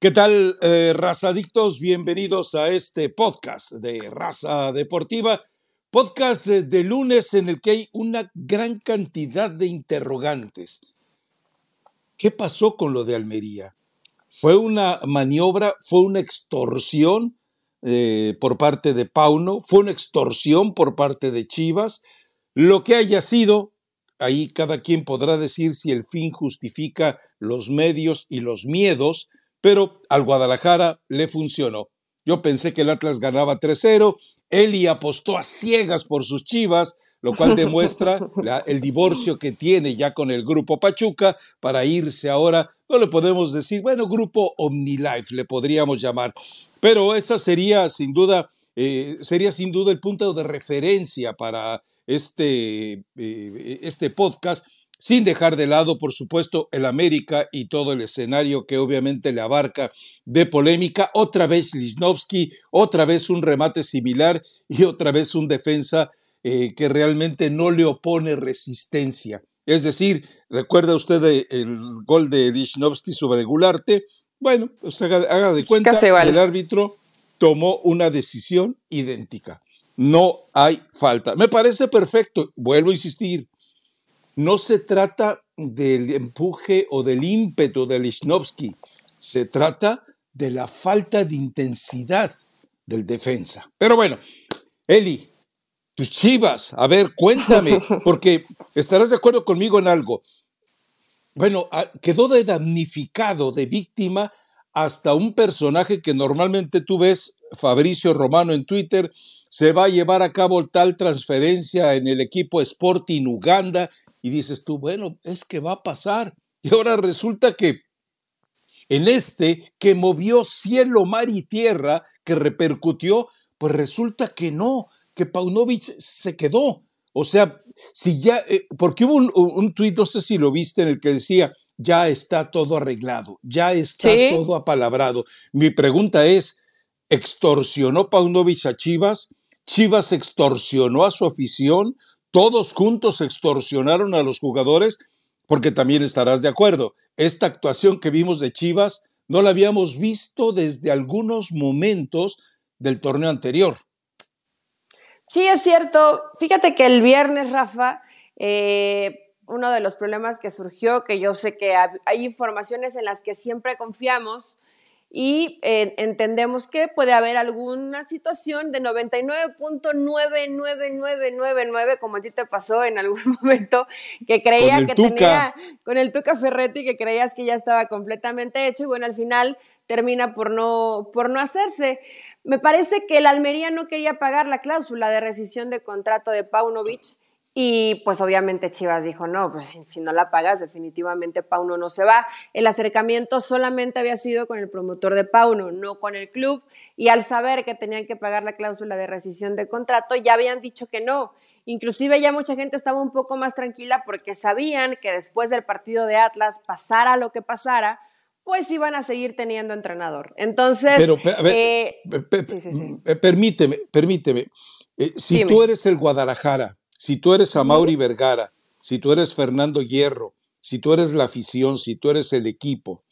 ¿Qué tal, eh, razadictos? Bienvenidos a este podcast de Raza Deportiva, podcast eh, de lunes en el que hay una gran cantidad de interrogantes. ¿Qué pasó con lo de Almería? ¿Fue una maniobra, fue una extorsión eh, por parte de Pauno, fue una extorsión por parte de Chivas? Lo que haya sido, ahí cada quien podrá decir si el fin justifica los medios y los miedos, pero al Guadalajara le funcionó. Yo pensé que el Atlas ganaba 3-0, Eli apostó a ciegas por sus chivas, lo cual demuestra el divorcio que tiene ya con el grupo Pachuca para irse ahora, no le podemos decir, bueno, grupo OmniLife le podríamos llamar, pero esa sería sin duda, eh, sería sin duda el punto de referencia para este, eh, este podcast sin dejar de lado, por supuesto, el América y todo el escenario que obviamente le abarca de polémica. Otra vez Lichnowsky, otra vez un remate similar y otra vez un defensa eh, que realmente no le opone resistencia. Es decir, recuerda usted el gol de Lichnowsky sobre Gularte. Bueno, pues haga, de cuenta que el árbitro tomó una decisión idéntica. No hay falta. Me parece perfecto. Vuelvo a insistir no se trata del empuje o del ímpetu de Lichnowsky, se trata de la falta de intensidad del defensa. Pero bueno, Eli, tus chivas, a ver, cuéntame, porque estarás de acuerdo conmigo en algo. Bueno, quedó de damnificado, de víctima, hasta un personaje que normalmente tú ves, Fabricio Romano en Twitter, se va a llevar a cabo tal transferencia en el equipo Sporting Uganda y dices tú, bueno, es que va a pasar. Y ahora resulta que en este que movió cielo, mar y tierra, que repercutió, pues resulta que no, que Paunovic se quedó. O sea, si ya, eh, porque hubo un, un tuit, no sé si lo viste, en el que decía, ya está todo arreglado, ya está todo apalabrado. Mi pregunta es, ¿extorsionó Paunovic a Chivas? ¿Chivas extorsionó a su afición? Todos juntos extorsionaron a los jugadores, porque también estarás de acuerdo, esta actuación que vimos de Chivas no la habíamos visto desde algunos momentos del torneo anterior. Sí, es cierto. Fíjate que el viernes, Rafa, eh, uno de los problemas que surgió, que yo sé que hay informaciones en las que siempre confiamos, y eh, entendemos que puede haber alguna situación de 99.99999, como a ti te pasó en algún momento, que creía que tenía con el Tuca Ferretti, que creías que ya estaba completamente hecho y bueno, al final termina por no, por no hacerse. Me parece que el Almería no quería pagar la cláusula de rescisión de contrato de Paunovic y pues obviamente Chivas dijo, no, pues si, no la pagas, definitivamente Pauno no se va. El acercamiento solamente había sido con el promotor de Pauno, no con el club. Y al saber que tenían que pagar la cláusula de rescisión de contrato, ya habían dicho que no. Inclusive ya mucha gente estaba un poco más tranquila porque sabían que después del partido de Atlas, pasara lo que pasara, pues iban a seguir teniendo entrenador. Entonces, Pero, permíteme, permíteme. Eh, si tú eres el Guadalajara, si tú eres a Mauri Vergara, si tú eres Fernando Hierro, si tú eres la afición, si tú eres el equipo,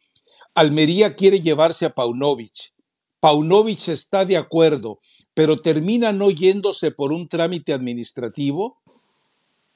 Almería quiere llevarse a Paunovic. Paunovic está de acuerdo, pero termina no yéndose por un trámite administrativo.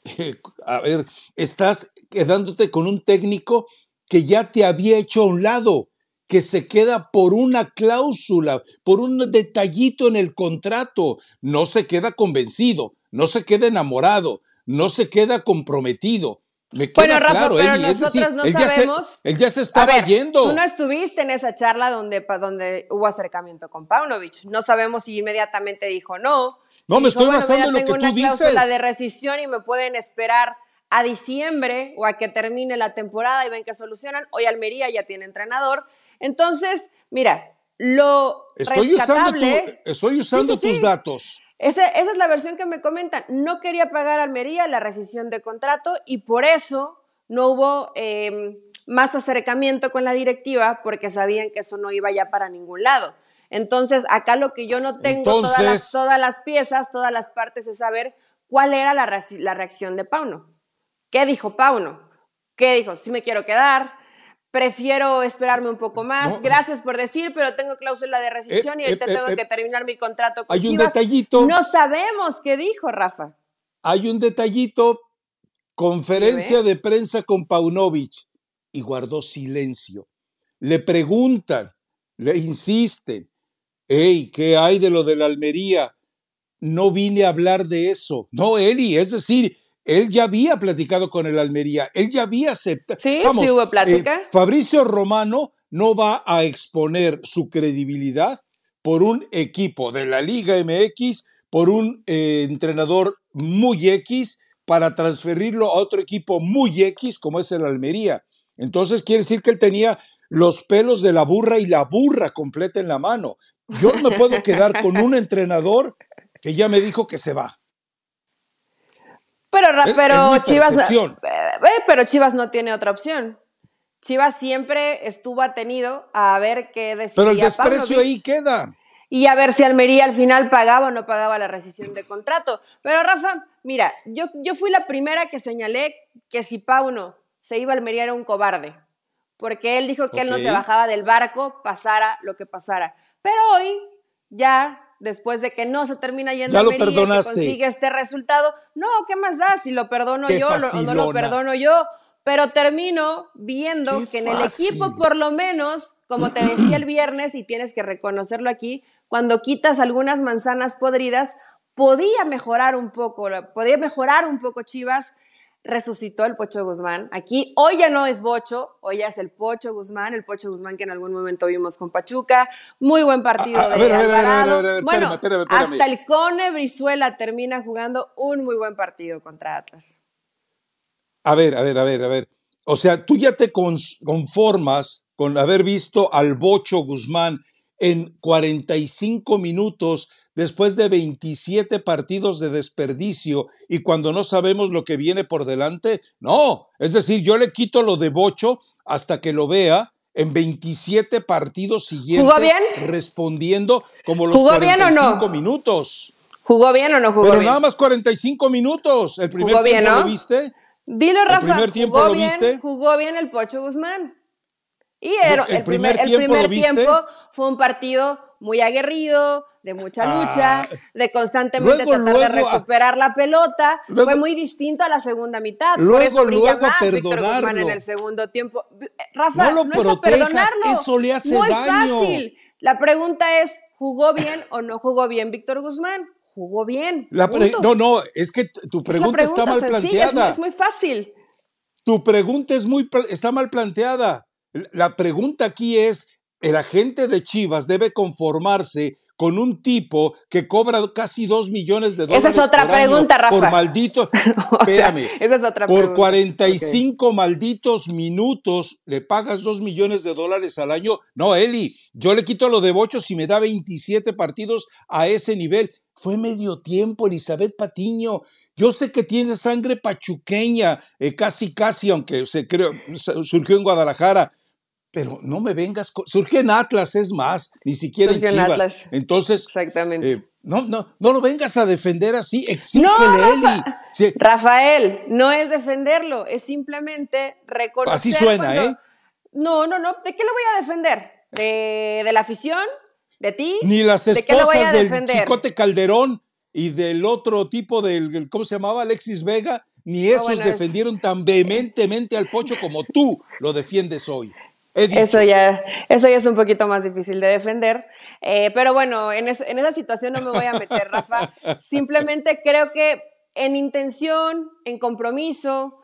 a ver, estás quedándote con un técnico que ya te había hecho a un lado, que se queda por una cláusula, por un detallito en el contrato, no se queda convencido, no se queda enamorado, no se queda comprometido. Me queda bueno, Rafa, pero nosotros no sabemos. él ya se estaba yendo. Tú no estuviste en esa charla donde, donde hubo acercamiento con Paunovic. No sabemos si inmediatamente dijo no. No, me estoy basando en lo que tú dices. Tengo una de rescisión y me pueden esperar a diciembre o a que termine la temporada y ven que solucionan. Hoy Almería ya tiene entrenador. Entonces, mira, lo estoy rescatable... Usando estoy usando tus datos. Esa, es la versión que me comentan. No quería pagar Almería la rescisión de contrato y por eso no hubo em, más acercamiento con la directiva porque sabían que eso no iba ya para ningún lado. Entonces, acá lo que yo no tengo todas, las, todas, las, piezas, todas las partes es saber cuál era la, la reacción de Pauno. ¿Qué dijo Pauno? ¿Qué dijo? Sí me quiero quedar, prefiero esperarme un poco más. Gracias por decir, pero tengo cláusula de rescisión y ahorita tengo que terminar mi contrato con hay un detallito. No sabemos qué dijo Rafa. Hay un detallito, conferencia de prensa con Paunovic y guardó silencio. Le preguntan, le insisten, hey, ¿qué hay de lo de la Almería? No vine a hablar de eso. No, Eli, es decir, él ya había platicado con el Almería, él ya había aceptado. Sí, sí hubo plática. Eh, Fabricio Romano no va a exponer su credibilidad por un equipo de la Liga MX, por un eh, entrenador muy X, para transferirlo a otro equipo muy X como es el Almería. Entonces quiere decir que él tenía los pelos de la burra y la burra completa en la mano. Yo no me puedo quedar con un entrenador que ya me dijo que se va. Pero, pero Chivas, eh, eh, pero Chivas no tiene otra opción. Chivas siempre estuvo atenido a ver qué decía Pero el desprecio ahí queda. Y a ver si Almería al final pagaba o no pagaba la rescisión de contrato. Pero Rafa, mira, yo, yo fui la primera que señalé que si Pauno se iba a Almería era un cobarde. Porque él dijo que él no se bajaba del barco, pasara lo que pasara. Pero hoy ya después de que no se termina yendo a Almería y consigue este resultado. No, ¿qué más da si lo perdono yo o no lo perdono yo? Pero termino viendo que en el equipo, por lo menos, como te decía el viernes, y tienes que reconocerlo aquí, cuando quitas algunas manzanas podridas, podía mejorar un poco, podía mejorar un poco Chivas resucitó el Pocho Guzmán. Aquí hoy ya no es Bocho, hoy ya es el Pocho Guzmán, el Pocho Guzmán que en algún momento vimos con Pachuca. Muy buen partido de Alvarado. Bueno, hasta el Cone Brizuela termina jugando un muy buen partido contra Atlas. A ver, a ver, a ver, a ver. O sea, tú ya te conformas con haber visto al Bocho Guzmán en 45 minutos después de 27 partidos de desperdicio y cuando no sabemos lo que viene por delante? No, es decir, yo le quito lo de Bocho hasta que lo vea en 27 partidos siguientes ¿Jugó bien? respondiendo como los ¿Jugó 45 bien o no? minutos. ¿Jugó bien o no jugó Pero bien? nada más 45 minutos. ¿El primer tiempo bien, ¿no? lo viste? Dile, Rafa, ¿El primer tiempo jugó lo bien, viste? Jugó bien el Pocho Guzmán. Y el, el, primer, el primer tiempo fue un partido muy aguerrido, de mucha lucha, ah. de constantemente tratar de recuperar la pelota. fue muy distinto a la segunda mitad. Luego, por eso brilla más Guzmán en el segundo tiempo. Eh, Rafa, no, es a perdonarlo. Eso le hace muy daño. fácil. La pregunta es, ¿jugó bien o no jugó bien Víctor Guzmán? Jugó bien. no, no, es que tu pregunta, está mal planteada. Es, es, muy fácil. Tu pregunta es muy, está mal planteada. La pregunta aquí es, el agente de Chivas debe conformarse con un tipo que cobra casi dos millones de dólares. Esa es otra pregunta, Rafa. Por maldito. espérame. esa es otra por 45 malditos minutos le pagas dos millones de dólares al año. No, Eli, yo le quito lo de Bocho si me da 27 partidos a ese nivel. Fue medio tiempo, Elizabeth Patiño. Yo sé que tiene sangre pachuqueña, eh, casi, casi, aunque se creó, surgió en Guadalajara pero no me vengas, surge en Atlas, es más, ni siquiera en Chivas. Atlas. Entonces, Exactamente. Eh, no, no, no lo vengas a defender así, exígele, no, Rafael, no es defenderlo, es simplemente reconocer. Así suena, ¿eh? No, no, no, ¿de qué lo voy a defender? ¿De, la afición? ¿De ti? Ni las esposas del Chicote Calderón y del otro tipo del, ¿cómo se llamaba? Alexis Vega, ni esos defendieron tan vehementemente al Pocho como tú lo defiendes hoy. Eso ya, eso ya es un poquito más difícil de defender. Eh, pero bueno, en, en, esa situación no me voy a meter, Rafa. Simplemente creo que en intención, en compromiso,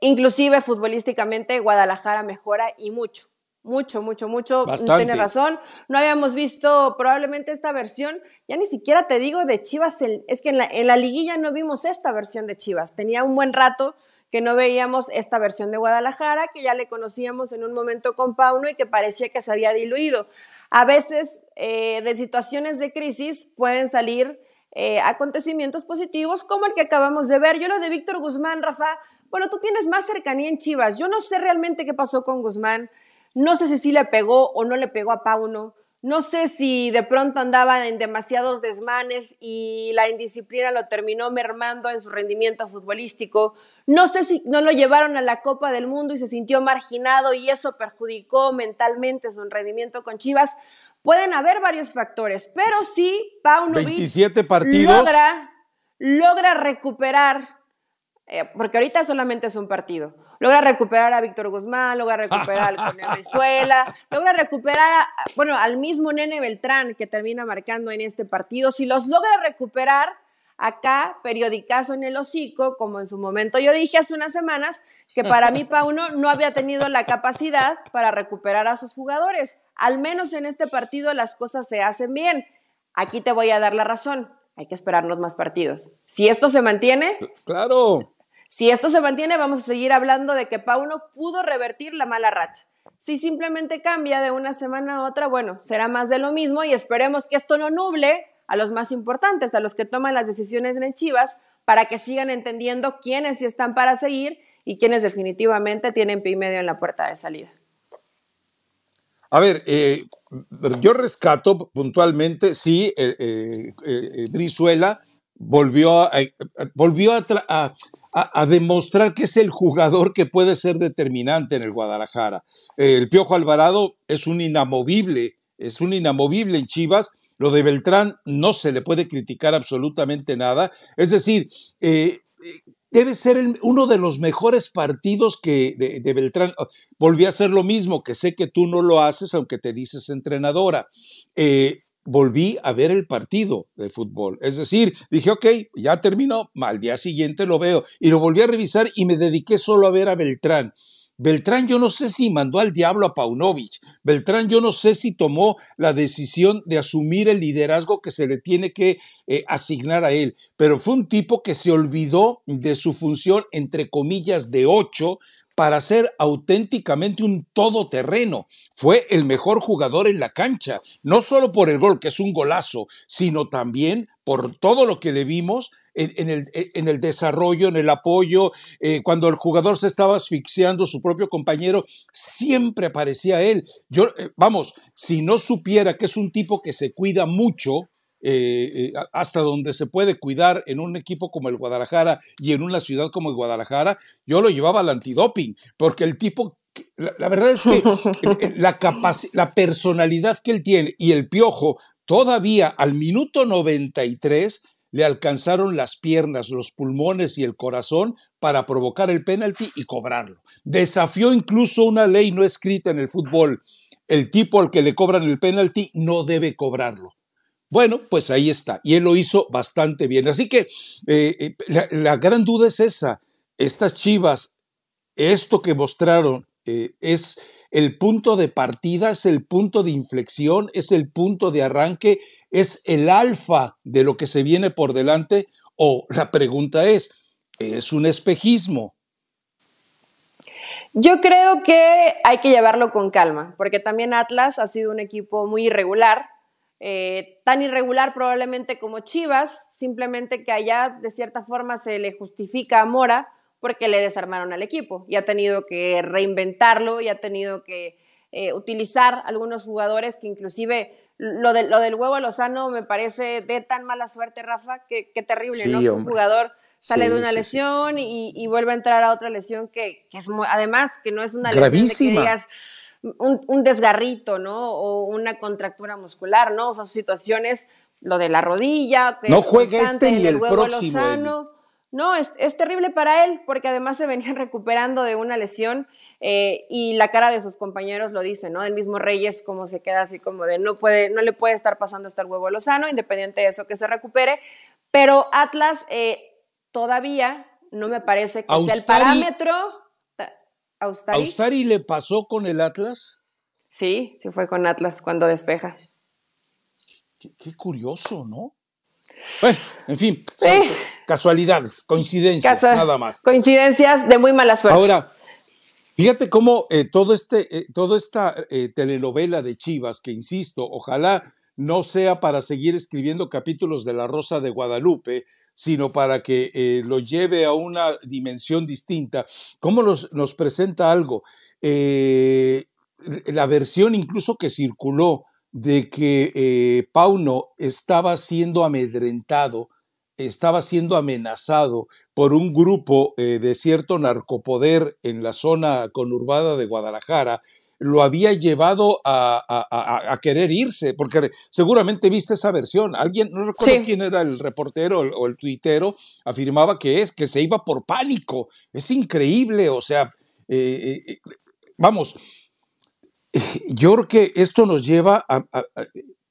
inclusive futbolísticamente, Guadalajara mejora y mucho. Mucho, mucho, mucho. Tiene razón. No habíamos visto probablemente esta versión. Ya ni siquiera te digo de Chivas. Es que en la, en la liguilla no vimos esta versión de Chivas. Tenía un buen rato que no veíamos esta versión de Guadalajara, que ya le conocíamos en un momento con Pauno y que parecía que se había diluido. A veces eh, de situaciones de crisis pueden salir eh, acontecimientos positivos como el que acabamos de ver. Yo lo de Víctor Guzmán, Rafa, bueno, tú tienes más cercanía en Chivas. Yo no sé realmente qué pasó con Guzmán. No sé si sí le pegó o no le pegó a Pauno. No sé si de pronto andaba en demasiados desmanes y la indisciplina lo terminó mermando en su rendimiento futbolístico. No sé si no lo llevaron a la Copa del Mundo y se sintió marginado y eso perjudicó mentalmente su rendimiento con Chivas. Pueden haber varios factores, pero sí Paunovic 27 partidos. logra, logra recuperar, eh, porque ahorita solamente es un partido, logra recuperar a Víctor Guzmán, logra recuperar al Cone Venezuela, logra recuperar, bueno, al mismo Nene Beltrán que termina marcando en este partido. Si los logra recuperar, acá, periodicazo en el hocico, como en su momento yo dije hace unas semanas, que para mí Pauno no había tenido la capacidad para recuperar a sus jugadores. Al menos en este partido las cosas se hacen bien. Aquí te voy a dar la razón. Hay que esperarnos más partidos. Si esto se mantiene. Claro. Si esto se mantiene, vamos a seguir hablando de que Pauno pudo revertir la mala racha. Si simplemente cambia de una semana a otra, bueno, será más de lo mismo y esperemos que esto no nuble a los más importantes, a los que toman las decisiones en Chivas, para que sigan entendiendo quiénes sí están para seguir y quienes definitivamente tienen pie y medio en la puerta de salida. A ver, eh, yo rescato puntualmente, sí, eh, eh, Brizuela volvió, a, volvió a, demostrar que es el jugador que puede ser determinante en el Guadalajara. el Piojo Alvarado es un inamovible, es un inamovible en Chivas. Lo de Beltrán no se le puede criticar absolutamente nada. Es decir, debe ser uno de los mejores partidos que de, Beltrán. Volví a hacer lo mismo, que sé que tú no lo haces, aunque te dices entrenadora. Eh, volví a ver el partido de fútbol. Es decir, dije, ok, ya terminó, al día siguiente lo veo. Y lo volví a revisar y me dediqué solo a ver a Beltrán. Beltrán yo no sé si mandó al diablo a Paunovic. Beltrán yo no sé si tomó la decisión de asumir el liderazgo que se le tiene que eh, asignar a él. Pero fue un tipo que se olvidó de su función, entre comillas, de ocho para ser auténticamente un todoterreno. Fue el mejor jugador en la cancha, no solo por el gol, que es un golazo, sino también por todo lo que le vimos en, el, en, el, desarrollo, en el apoyo, eh, cuando el jugador se estaba asfixiando, su propio compañero, siempre aparecía él. Yo, eh, vamos, si no supiera que es un tipo que se cuida mucho, eh, hasta donde se puede cuidar en un equipo como el Guadalajara y en una ciudad como el Guadalajara, yo lo llevaba al antidoping, porque el tipo la, verdad es que la, la personalidad que él tiene y el piojo, todavía al minuto 93 le alcanzaron las piernas, los pulmones y el corazón para provocar el penalti y cobrarlo. Desafió incluso una ley no escrita en el fútbol. El tipo al que le cobran el penalti no debe cobrarlo. Bueno, pues ahí está. Y él lo hizo bastante bien. Así que eh, eh, la, gran duda es esa. Estas chivas, esto que mostraron eh, es el punto de partida, es el punto de inflexión, es el punto de arranque, es el alfa de lo que se viene por delante? O la pregunta es, ¿es un espejismo? Yo creo que hay que llevarlo con calma, porque también Atlas ha sido un equipo muy irregular, eh, tan irregular probablemente como Chivas, simplemente que allá de cierta forma se le justifica a Mora porque le desarmaron al equipo y ha tenido que reinventarlo y ha tenido que eh, utilizar algunos jugadores que inclusive lo, de, lo del huevo Lozano me parece de tan mala suerte, Rafa, que, terrible, ¿no? un jugador sale de una lesión y, vuelve a entrar a otra lesión que, es además que no es una lesión que digas un, desgarrito, ¿no? O una contractura muscular, ¿no? O sea, situaciones, lo de la rodilla, que no juega este ni el, Lozano. No, es, terrible para él, porque además se venía recuperando de una lesión eh, y la cara de sus compañeros lo dice, ¿no? El mismo Reyes como se queda así como de no puede, no le puede estar pasando hasta el huevo Lozano, independiente de eso que se recupere, pero Atlas eh, todavía no me parece que sea el parámetro. Austari. ¿Austari le pasó con el Atlas? Sí, sí fue con Atlas cuando despeja. qué curioso, ¿no? Bueno, en fin, casualidades, coincidencias, nada más. Coincidencias de muy mala suerte. Ahora, fíjate cómo eh, todo este, eh, toda esta eh, telenovela de Chivas, que insisto, ojalá no sea para seguir escribiendo capítulos de La Rosa de Guadalupe, sino para que lo lleve a una dimensión distinta, cómo nos, presenta algo. la versión incluso que circuló de que eh, Pauno estaba siendo amedrentado, estaba siendo amenazado por un grupo eh, de cierto narcopoder en la zona conurbada de Guadalajara, lo había llevado a, querer irse, porque seguramente viste esa versión. Alguien, no recuerdo quién era el reportero o el tuitero, afirmaba que es, que se iba por pánico. Es increíble, o sea, eh, vamos, yo creo que esto nos lleva a,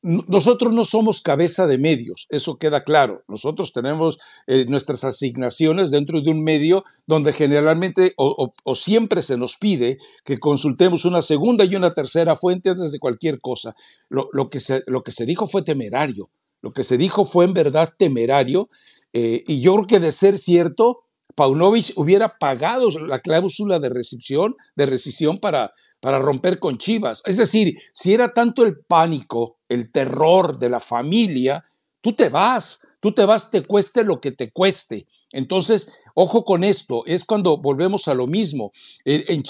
nosotros no somos cabeza de medios, eso queda claro. Nosotros tenemos eh, nuestras asignaciones dentro de un medio donde generalmente o, siempre se nos pide que consultemos una segunda y una tercera fuente antes de cualquier cosa. Lo, que, se, lo que, se, dijo fue temerario, lo que se dijo fue en verdad temerario eh, y yo creo que de ser cierto, Paunovic hubiera pagado la cláusula de rescisión, de rescisión para, para romper con Chivas. Es decir, si era tanto el pánico, el terror de la familia, tú te vas, tú te vas, te cueste lo que te cueste. Entonces, ojo con esto, es cuando volvemos a lo mismo. En,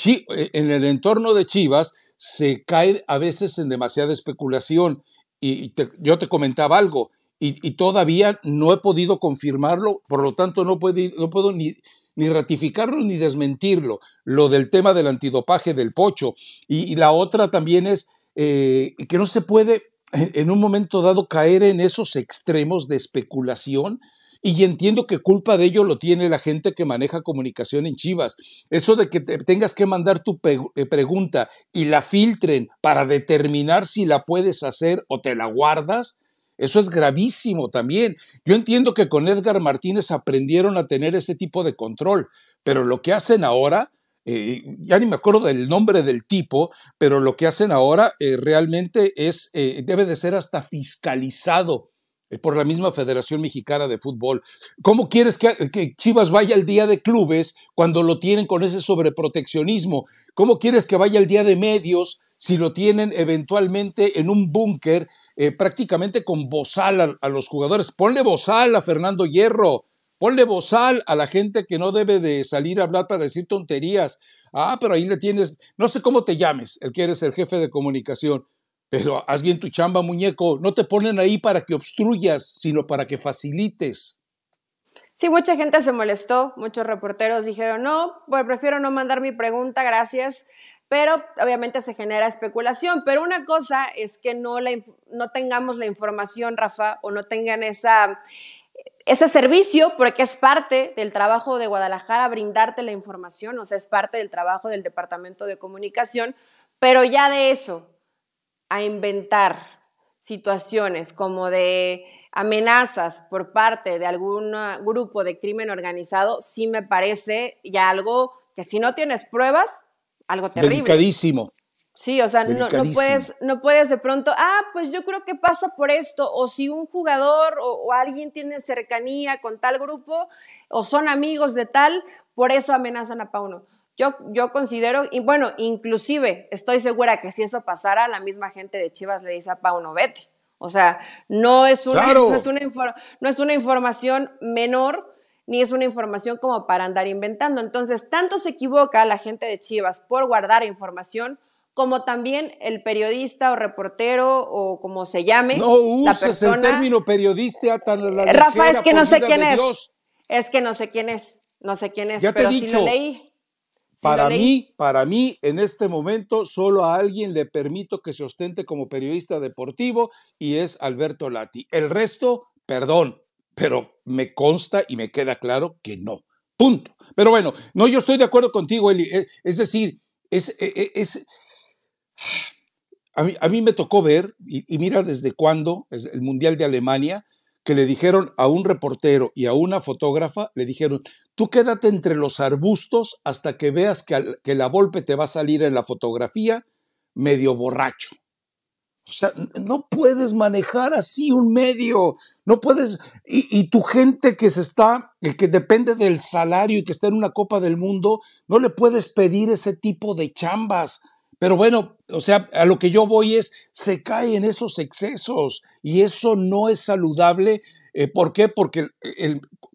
en el entorno de Chivas se cae a veces en demasiada especulación. Y yo te comentaba algo, y, todavía no he podido confirmarlo, por lo tanto no, no puedo ni, ni ratificarlo ni desmentirlo, lo del tema del antidopaje del pocho. Y, la otra también es eh, que no se puede en un momento dado caer en esos extremos de especulación. Y entiendo que culpa de ello lo tiene la gente que maneja comunicación en Chivas. Eso de que tengas que mandar tu eh, pregunta y la filtren para determinar si la puedes hacer o te la guardas, eso es gravísimo también. Yo entiendo que con Edgar Martínez aprendieron a tener ese tipo de control, pero lo que hacen ahora, eh, ya ni me acuerdo del nombre del tipo, pero lo que hacen ahora eh, realmente es, eh, debe de ser hasta fiscalizado por la misma Federación Mexicana de Fútbol. ¿Cómo quieres que, que, Chivas vaya al día de clubes cuando lo tienen con ese sobreproteccionismo? ¿Cómo quieres que vaya al día de medios si lo tienen eventualmente en un búnker eh, prácticamente con bozal a, los jugadores. Ponle bozal a Fernando Hierro, ponle bozal a la gente que no debe de salir a hablar para decir tonterías. Ah, pero ahí le tienes, no sé cómo te llames, el que eres el jefe de comunicación, pero haz bien tu chamba, muñeco. No te ponen ahí para que obstruyas, sino para que facilites. Sí, mucha gente se molestó, muchos reporteros dijeron, no, pues prefiero no mandar mi pregunta, gracias pero obviamente se genera especulación. Pero una cosa es que no, no tengamos la información, Rafa, o no tengan ese servicio, porque es parte del trabajo de Guadalajara brindarte la información, o sea, es parte del trabajo del Departamento de Comunicación, pero ya de eso, a inventar situaciones como de amenazas por parte de algún grupo de crimen organizado, sí me parece ya algo que si no tienes pruebas, algo terrible. Delicadísimo. Sí, o sea, no, puedes, no puedes de pronto, ah, pues yo creo que pasa por esto, o si un jugador o, alguien tiene cercanía con tal grupo, o son amigos de tal, por eso amenazan a Pauno. Yo, yo considero, y bueno, inclusive estoy segura que si eso pasara, la misma gente de Chivas le dice a Pauno, vete. O sea, no es una, no es una, no es una información menor ni es una información como para andar inventando. Entonces, tanto se equivoca la gente de Chivas por guardar información, como también el periodista o reportero o como se llame. No uses el término periodista tan la Rafa, es que no sé quién es. Es que no sé quién es. No sé quién es, ya pero te he dicho, leí. para mí, para mí, en este momento, solo a alguien le permito que se ostente como periodista deportivo y es Alberto Lati. El resto, perdón, pero me consta y me queda claro que no. Punto. Pero bueno, no, yo estoy de acuerdo contigo, Eli. Eh, es decir, es, a, mí, a mí me tocó ver, y, mira desde cuándo, el Mundial de Alemania, que le dijeron a un reportero y a una fotógrafa, le dijeron, tú quédate entre los arbustos hasta que veas que, que la golpe te va a salir en la fotografía medio borracho. O sea, no puedes manejar así un medio, no puedes, y, tu gente que se está, que depende del salario y que está en una Copa del Mundo, no le puedes pedir ese tipo de chambas. Pero bueno, o sea, a lo que yo voy es, se cae en esos excesos y eso no es saludable. Eh, ¿Por qué? Porque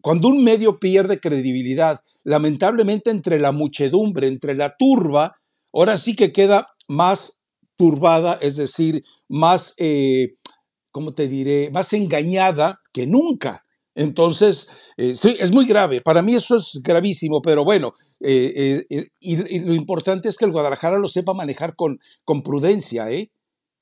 cuando un medio pierde credibilidad, lamentablemente entre la muchedumbre, entre la turba, ahora sí que queda más turbada, es decir, más, eh, ¿cómo te diré?, más engañada que nunca. Entonces, eh, sí, es muy grave. Para mí eso es gravísimo, pero bueno, eh, y, lo importante es que el Guadalajara lo sepa manejar con, con prudencia, ¿eh?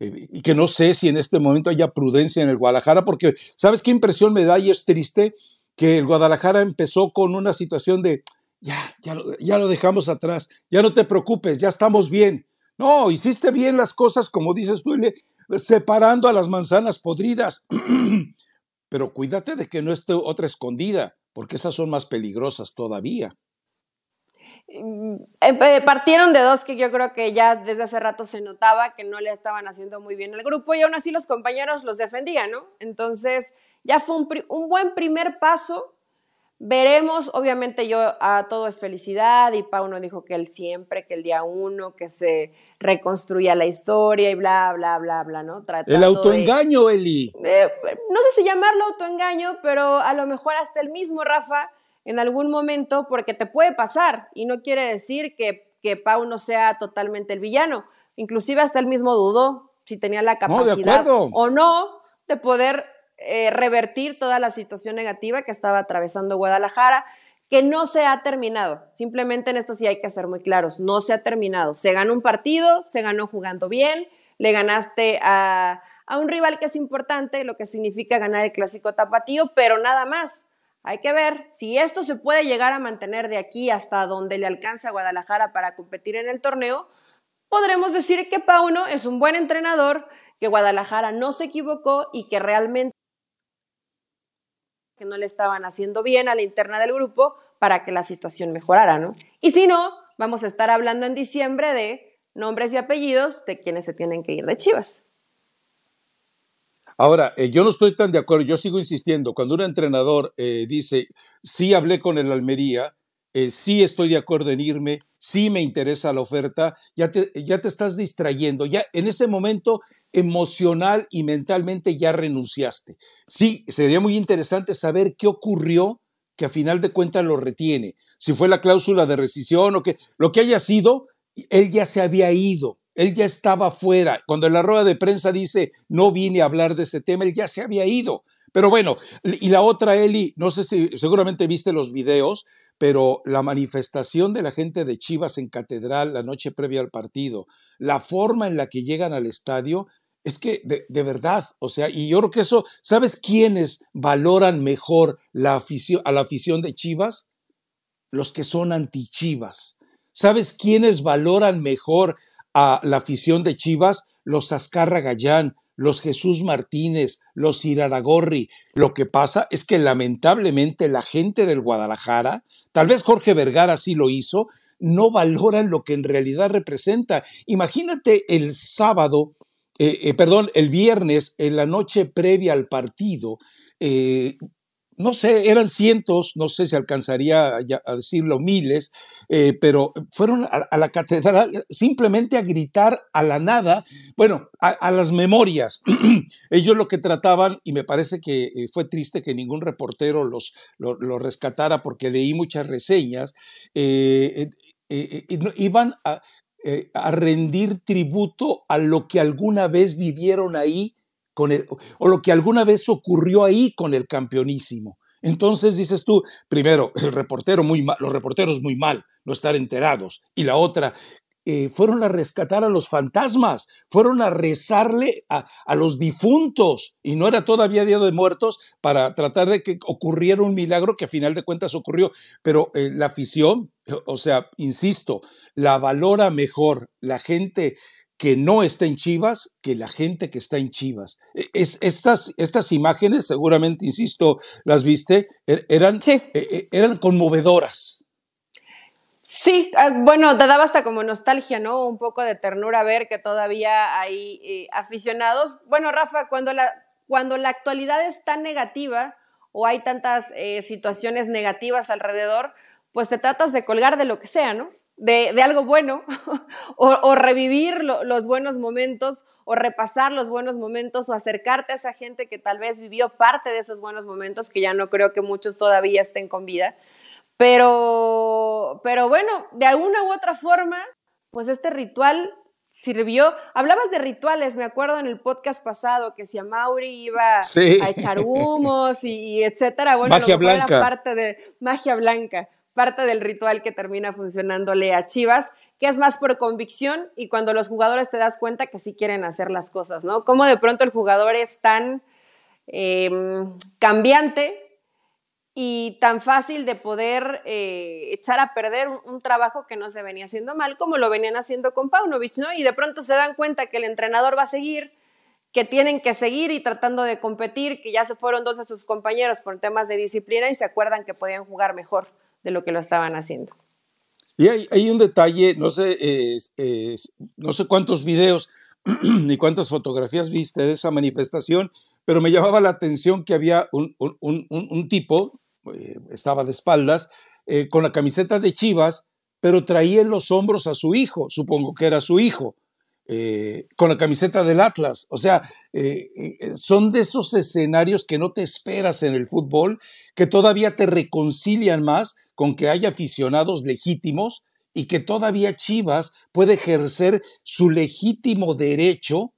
y que no sé si en este momento haya prudencia en el Guadalajara, porque ¿sabes qué impresión me da? Y es triste que el Guadalajara empezó con una situación de, ya, ya lo, ya lo dejamos atrás, ya no te preocupes, ya estamos bien. No, hiciste bien las cosas, como dices tú, separando a las manzanas podridas. Pero cuídate de que no esté otra escondida, porque esas son más peligrosas todavía. Mm, eh, partieron de dos que yo creo que ya desde hace rato se notaba que no le estaban haciendo muy bien al grupo y aún así los compañeros los defendían, ¿no? Entonces ya fue un, un buen primer paso Veremos, obviamente yo a todo es felicidad y Pauno dijo que él siempre, que el día uno, que se reconstruía la historia y bla, bla, bla, bla, ¿no? el autoengaño, Eli. no sé si llamarlo autoengaño, pero a lo mejor hasta el mismo Rafa en algún momento, porque te puede pasar y no quiere decir que, que Pauno sea totalmente el villano. Inclusive hasta él mismo dudó si tenía la capacidad o no de poder eh, revertir toda la situación negativa que estaba atravesando Guadalajara, que no se ha terminado. Simplemente en esto sí hay que ser muy claros, no se ha terminado. Se ganó un partido, se ganó jugando bien, le ganaste a, a un rival que es importante, lo que significa ganar el clásico tapatío, pero nada más. Hay que ver si esto se puede llegar a mantener de aquí hasta donde le alcanza a Guadalajara para competir en el torneo. Podremos decir que Pauno es un buen entrenador, que Guadalajara no se equivocó y que realmente que no le estaban haciendo bien a la interna del grupo para que la situación mejorara, ¿no? Y si no, vamos a estar hablando en diciembre de nombres y apellidos de quienes se tienen que ir de Chivas. Ahora, eh, yo no estoy tan de acuerdo, yo sigo insistiendo, cuando un entrenador eh, dice, sí hablé con el Almería, eh, sí estoy de acuerdo en irme, sí me interesa la oferta, ya te, ya te estás distrayendo, ya en ese momento emocional y mentalmente ya renunciaste. Sí, sería muy interesante saber qué ocurrió que a final de cuentas lo retiene. Si fue la cláusula de rescisión o que lo que haya sido, él ya se había ido, él ya estaba fuera. Cuando la rueda de prensa dice no vine a hablar de ese tema, él ya se había ido. Pero bueno, y la otra, Eli, no sé si seguramente viste los videos, pero la manifestación de la gente de Chivas en Catedral la noche previa al partido, la forma en la que llegan al estadio, es que de, verdad, o sea, y yo creo que eso, ¿sabes quiénes valoran mejor la afición, a la afición de Chivas? Los que son anti-Chivas. ¿Sabes quiénes valoran mejor a la afición de Chivas? Los Azcarra Gallán, los Jesús Martínez, los Iraragorri. Lo que pasa es que lamentablemente la gente del Guadalajara, tal vez Jorge Vergara sí lo hizo, no valoran lo que en realidad representa. Imagínate el sábado eh, eh, perdón, el viernes, en la noche previa al partido, eh, no sé, eran cientos, no sé si alcanzaría a, decirlo miles, pero fueron a, la catedral simplemente a gritar a la nada, bueno, a, las memorias. Ellos lo que trataban, y me parece que fue triste que ningún reportero los, lo, rescatara porque leí muchas reseñas, iban a, eh, a rendir tributo a lo que alguna vez vivieron ahí con el, o lo que alguna vez ocurrió ahí con el campeonísimo. Entonces dices tú, primero, el reportero muy mal, los reporteros muy mal, no estar enterados. Y la otra, eh, fueron a rescatar a los fantasmas, fueron a rezarle a, los difuntos, y no era todavía Día de Muertos para tratar de que ocurriera un milagro que a final de cuentas ocurrió. Pero eh, la afición, o sea, insisto, la valora mejor la gente que no está en Chivas que la gente que está en Chivas. E, es, estas, estas imágenes, seguramente, insisto, las viste, er, eran, e, e, eran conmovedoras. Sí, ah, bueno, te daba hasta como nostalgia, ¿no? Un poco de ternura ver que todavía hay eh, aficionados. Bueno, Rafa, cuando la, cuando la actualidad es tan negativa o hay tantas eh, situaciones negativas alrededor, pues te tratas de colgar de lo que sea, ¿no? De, algo bueno, o, revivir los buenos momentos, o repasar los buenos momentos, o acercarte a esa gente que tal vez vivió parte de esos buenos momentos, que ya no creo que muchos todavía estén con vida. Pero, pero bueno, de alguna u otra forma, pues este ritual sirvió. Hablabas de rituales, me acuerdo en el podcast pasado que si a Mauri iba a echar humos y, etcétera. Bueno, magia blanca. Era parte de magia blanca, parte del ritual que termina funcionándole a Chivas, que es más por convicción y cuando los jugadores te das cuenta que sí quieren hacer las cosas, ¿no? Como de pronto el jugador es tan em, cambiante y tan fácil de poder eh, echar a perder un, trabajo que no se venía haciendo mal, como lo venían haciendo con Paunovic, ¿no? Y de pronto se dan cuenta que el entrenador va a seguir, que tienen que seguir y tratando de competir, que ya se fueron dos de sus compañeros por temas de disciplina y se acuerdan que podían jugar mejor de lo que lo estaban haciendo. Y hay, un detalle, no sé, no sé cuántos videos ni cuántas fotografías viste de esa manifestación, pero me llamaba la atención que había un, un tipo, eh, estaba de espaldas, eh, con la camiseta de Chivas, pero traía en los hombros a su hijo, supongo que era su hijo, eh, con la camiseta del Atlas. O sea, son de esos escenarios que no te esperas en el fútbol, que todavía te reconcilian más con que haya aficionados legítimos y que todavía Chivas puede ejercer su legítimo derecho,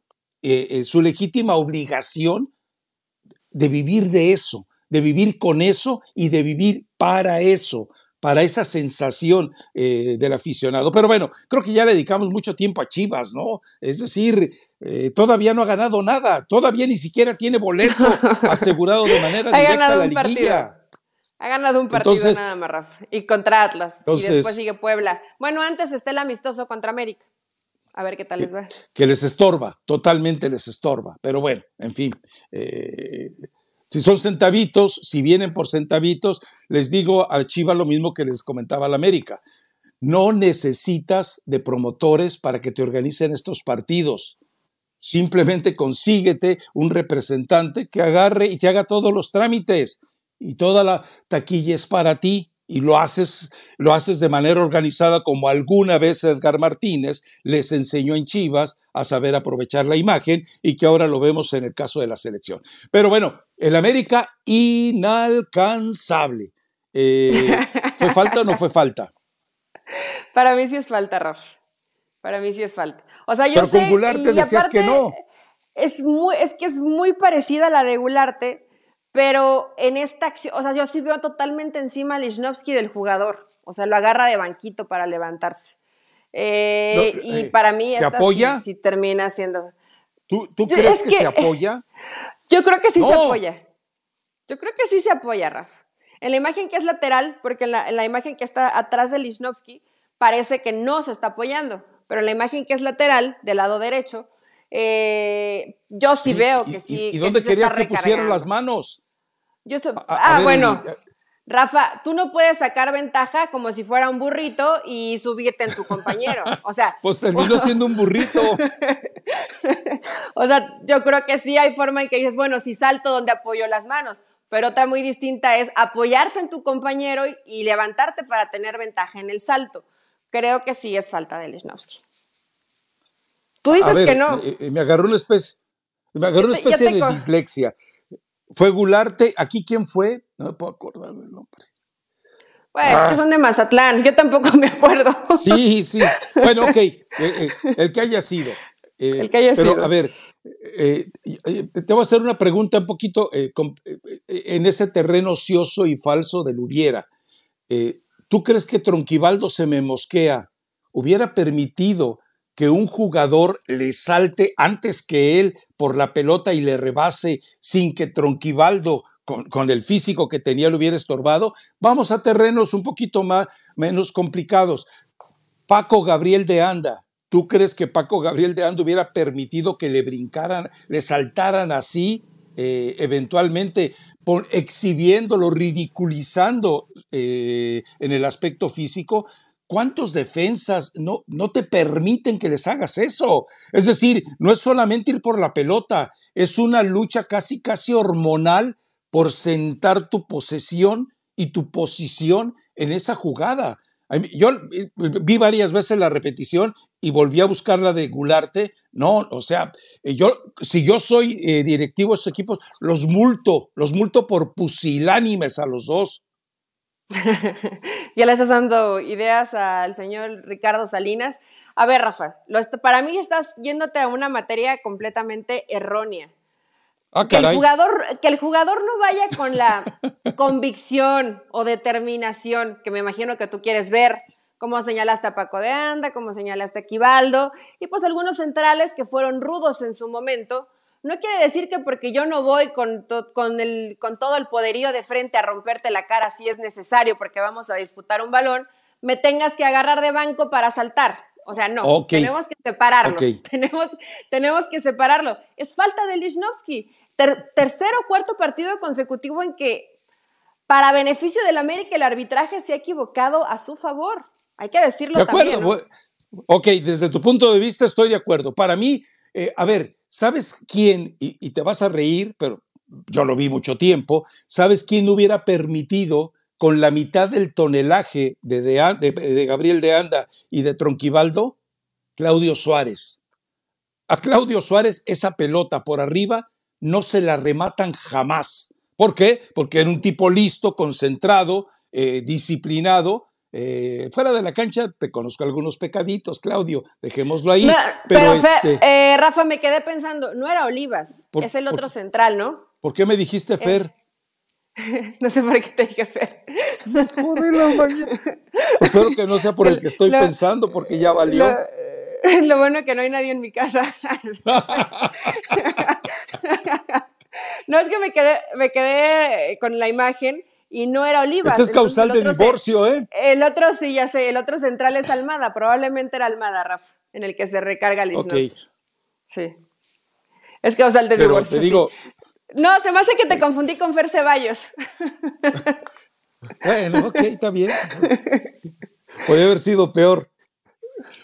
su legítima obligación de vivir de eso, de vivir con eso y de vivir para eso, para esa sensación eh, del aficionado. Pero bueno, creo que ya le dedicamos mucho tiempo a Chivas, ¿no? Es decir, eh, todavía no ha ganado nada, todavía ni siquiera tiene boleto asegurado de manera directa a la liguilla. Ha ganado un partido nada más. Y contra Atlas. y después sigue Puebla. Bueno, antes está el amistoso contra América. A ver qué tal les va. Que les estorba, totalmente les estorba. Pero bueno, en fin. Eh, si son centavitos, si vienen por centavitos, les digo al Chiva lo mismo que les comentaba al América. No necesitas de promotores para que te organicen estos partidos. Simplemente consíguete un representante que agarre y te haga todos los trámites y toda la taquilla es para ti y lo haces, lo haces de manera organizada como alguna vez Edgar Martínez les enseñó en Chivas a saber aprovechar la imagen y que ahora lo vemos en el caso de la selección. Pero bueno, el América inalcanzable. Eh, ¿Fue falta o no fue falta? Para mí sí es falta, Raf. Para mí sí es falta. O sea, yo Pero con Gularte decías que no. Es, muy, es que es muy parecida a la de Gularte, pero en esta acción, o sea, yo sí veo totalmente encima a Lichnowsky del jugador. O sea, lo agarra de banquito para levantarse. Eh, y eh, para mí, ¿se apoya? Sí, termina siendo. ¿Tú, crees que, se apoya? Yo creo que sí se apoya. Yo creo que sí se apoya, Rafa. En la imagen que es lateral, porque en la, imagen que está atrás de Lichnowsky, parece que no se está apoyando. Pero en la imagen que es lateral, del lado derecho, eh, yo sí veo que sí. ¿Y, dónde querías que pusieran las manos? Ah, bueno. Rafa, tú no puedes sacar ventaja como si fuera un burrito y subirte en tu compañero. O sea. Pues terminó siendo un burrito. o sea, yo creo que sí hay forma en que dices, bueno, si salto donde apoyo las manos. Pero otra muy distinta es apoyarte en tu compañero y, levantarte para tener ventaja en el salto. Creo que sí es falta de Lichnowsky. Tú dices que no. Eh, eh, me agarró una especie, me agarró una especie de dislexia. Fue Gularte, ¿aquí quién fue? No me puedo acordar del nombre. Pues es que ah. son de Mazatlán, yo tampoco me acuerdo. Sí, sí. Bueno, ok, eh, eh, el que haya sido. Eh, el que haya pero, sido. A ver, te voy a hacer una pregunta un poquito en ese terreno ocioso y falso del hubiera. ¿Tú crees que Tronquivaldo se me mosquea? ¿Hubiera permitido que un jugador le salte antes que él por la pelota y le rebase sin que Tronquivaldo, con, el físico que tenía, lo hubiera estorbado, vamos a terrenos un poquito más, menos complicados. Paco Gabriel de Anda, ¿tú crees que Paco Gabriel de Anda hubiera permitido que le brincaran, le saltaran así, eh, eventualmente exhibiéndolo, ridiculizando eh, en el aspecto físico? ¿Cuántos defensas no, no te permiten que les hagas eso? Es decir, no es solamente ir por la pelota, es una lucha casi, casi hormonal por sentar tu posesión y tu posición en esa jugada. Yo eh, vi varias veces la repetición y volví a buscar la de Gularte. No, o sea, eh, yo, si yo soy eh, directivo de esos equipos, los multo, los multo por pusilánimes a los dos. ya le estás dando ideas al señor Ricardo Salinas. A ver, Rafa, para mí estás yéndote a una materia completamente errónea. Ah, que, el jugador, que el jugador no vaya con la convicción o determinación que me imagino que tú quieres ver, como señalaste a Paco de Anda, como señalaste a Quibaldo, y pues algunos centrales que fueron rudos en su momento, no quiere decir que porque yo no voy con, con, el, con todo el poderío de frente a romperte la cara si es necesario porque vamos a disputar un balón, me tengas que agarrar de banco para saltar. O sea, no, tenemos que separarlo. Tenemos, tenemos que separarlo. Es falta de Lichnowsky. tercer o cuarto partido consecutivo en que, para beneficio del América, el arbitraje se ha equivocado a su favor. Hay que decirlo de acuerdo. Ok, desde tu punto de vista estoy de acuerdo. Para mí, eh, a ver, ¿sabes quién? Y, te vas a reír, pero yo lo vi mucho tiempo. ¿Sabes quién hubiera permitido con la mitad del tonelaje de, Gabriel de Anda y de Tronquivaldo? Claudio Suárez. A Claudio Suárez esa pelota por arriba no se la rematan jamás. ¿Por qué? Porque era un tipo listo, concentrado, eh, disciplinado, eh, fuera de la cancha te conozco algunos pecaditos, Claudio, dejémoslo ahí. pero, este eh, Rafa, me quedé pensando, no era Olivas, es el otro central, ¿no? ¿Por qué me dijiste Fer? no sé por qué te dije Fer. Espero que no sea por el que estoy pensando, porque ya valió. Lo, bueno es que no hay nadie en mi casa. no es que me quedé, me quedé con la imagen y no era Olivas. Esto es causal de divorcio, ¿eh? El otro sí, ya sé, el otro central es Almada, probablemente era Almada, Rafa, en el que se recarga el Ok. Sí. Es causal de divorcio. Te digo... No, se me hace que te confundí con Fer Ceballos. bueno, ok, está bien. Podría haber sido peor.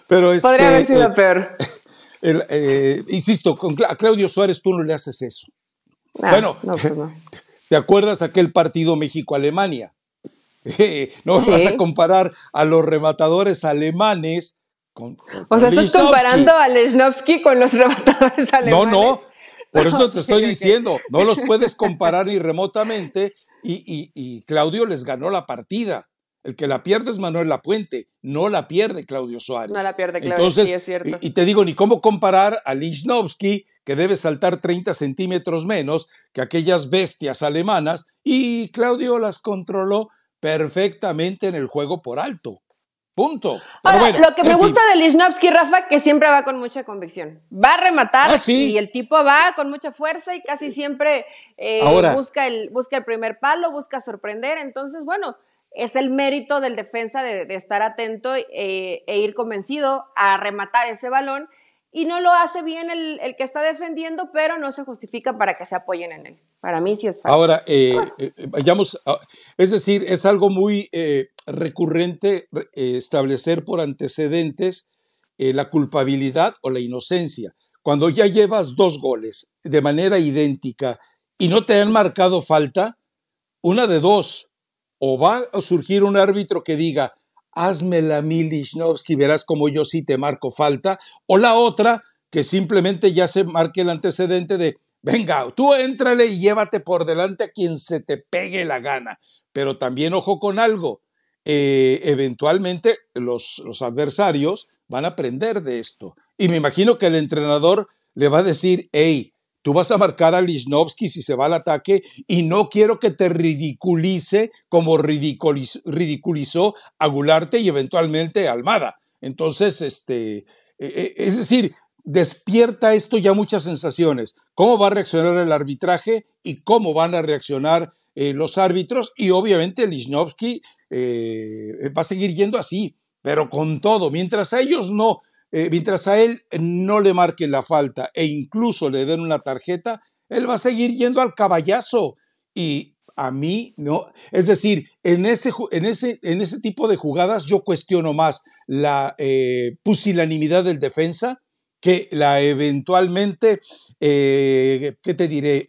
Pero este, Podría haber sido eh, peor. Eh, insisto, con, a Claudio Suárez tú no le haces eso. Ah, bueno, no, pues no. ¿Te acuerdas aquel partido México-Alemania? no vas a comparar a los rematadores alemanes con. o sea, estás comparando a Lesnowski con los rematadores alemanes. No, no. Por eso te estoy diciendo, no los puedes comparar ni remotamente. Y, Claudio les ganó la partida. El que la pierde es Manuel Lapuente, no la pierde Claudio Suárez. No la pierde Claudio, sí, es cierto. Y, te digo, ni cómo comparar a Lichnowsky, que debe saltar 30 centímetros menos que aquellas bestias alemanas, y Claudio las controló perfectamente en el juego por alto. Punto. Ahora, lo que me gusta de Lichnowsky, Rafa, que siempre va con mucha convicción. Va a rematar ah, y el tipo va con mucha fuerza y casi siempre eh, busca, el, busca el primer palo, busca sorprender. Entonces, bueno, es el mérito del defensa de, estar atento eh, e ir convencido a rematar ese balón y no lo hace bien el, que está defendiendo, pero no se justifica para que se apoyen en él. Para mí sí es fácil. Ahora, eh, eh, vayamos, es decir, es algo muy recurrente establecer por antecedentes la culpabilidad o la inocencia. Cuando ya llevas dos goles de manera idéntica y no te han marcado falta, una de dos, o va a surgir un árbitro que diga, hazme la Milichnowsky, verás como yo sí te marco falta, o la otra, que simplemente ya se marque el antecedente de, venga, tú éntrale y llévate por delante a quien se te pegue la gana. Pero también ojo con algo, eh, eventualmente los, los adversarios van a aprender de esto. Y me imagino que el entrenador le va a decir, hey, Tú vas a marcar a Lichnowsky si se va al ataque y no quiero que te ridiculice como ridiculizó, a Gularte y eventualmente a Almada. Entonces, este, e, e, es decir, despierta esto ya muchas sensaciones. ¿Cómo va a reaccionar el arbitraje y cómo van a reaccionar eh, los árbitros? Y obviamente Lichnowsky eh, va a seguir yendo así, pero con todo. Mientras a ellos no eh, mientras a él no le marquen la falta e incluso le den una tarjeta, él va a seguir yendo al caballazo. Y a mí, no. Es decir, en ese, en ese, en ese tipo de jugadas yo cuestiono más la eh, pusilanimidad del defensa que la eventualmente, eh, ¿qué te diré?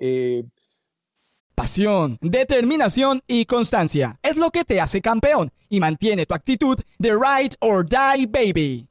Pasión, determinación y constancia es lo que te hace campeón y mantiene tu actitud de ride or die baby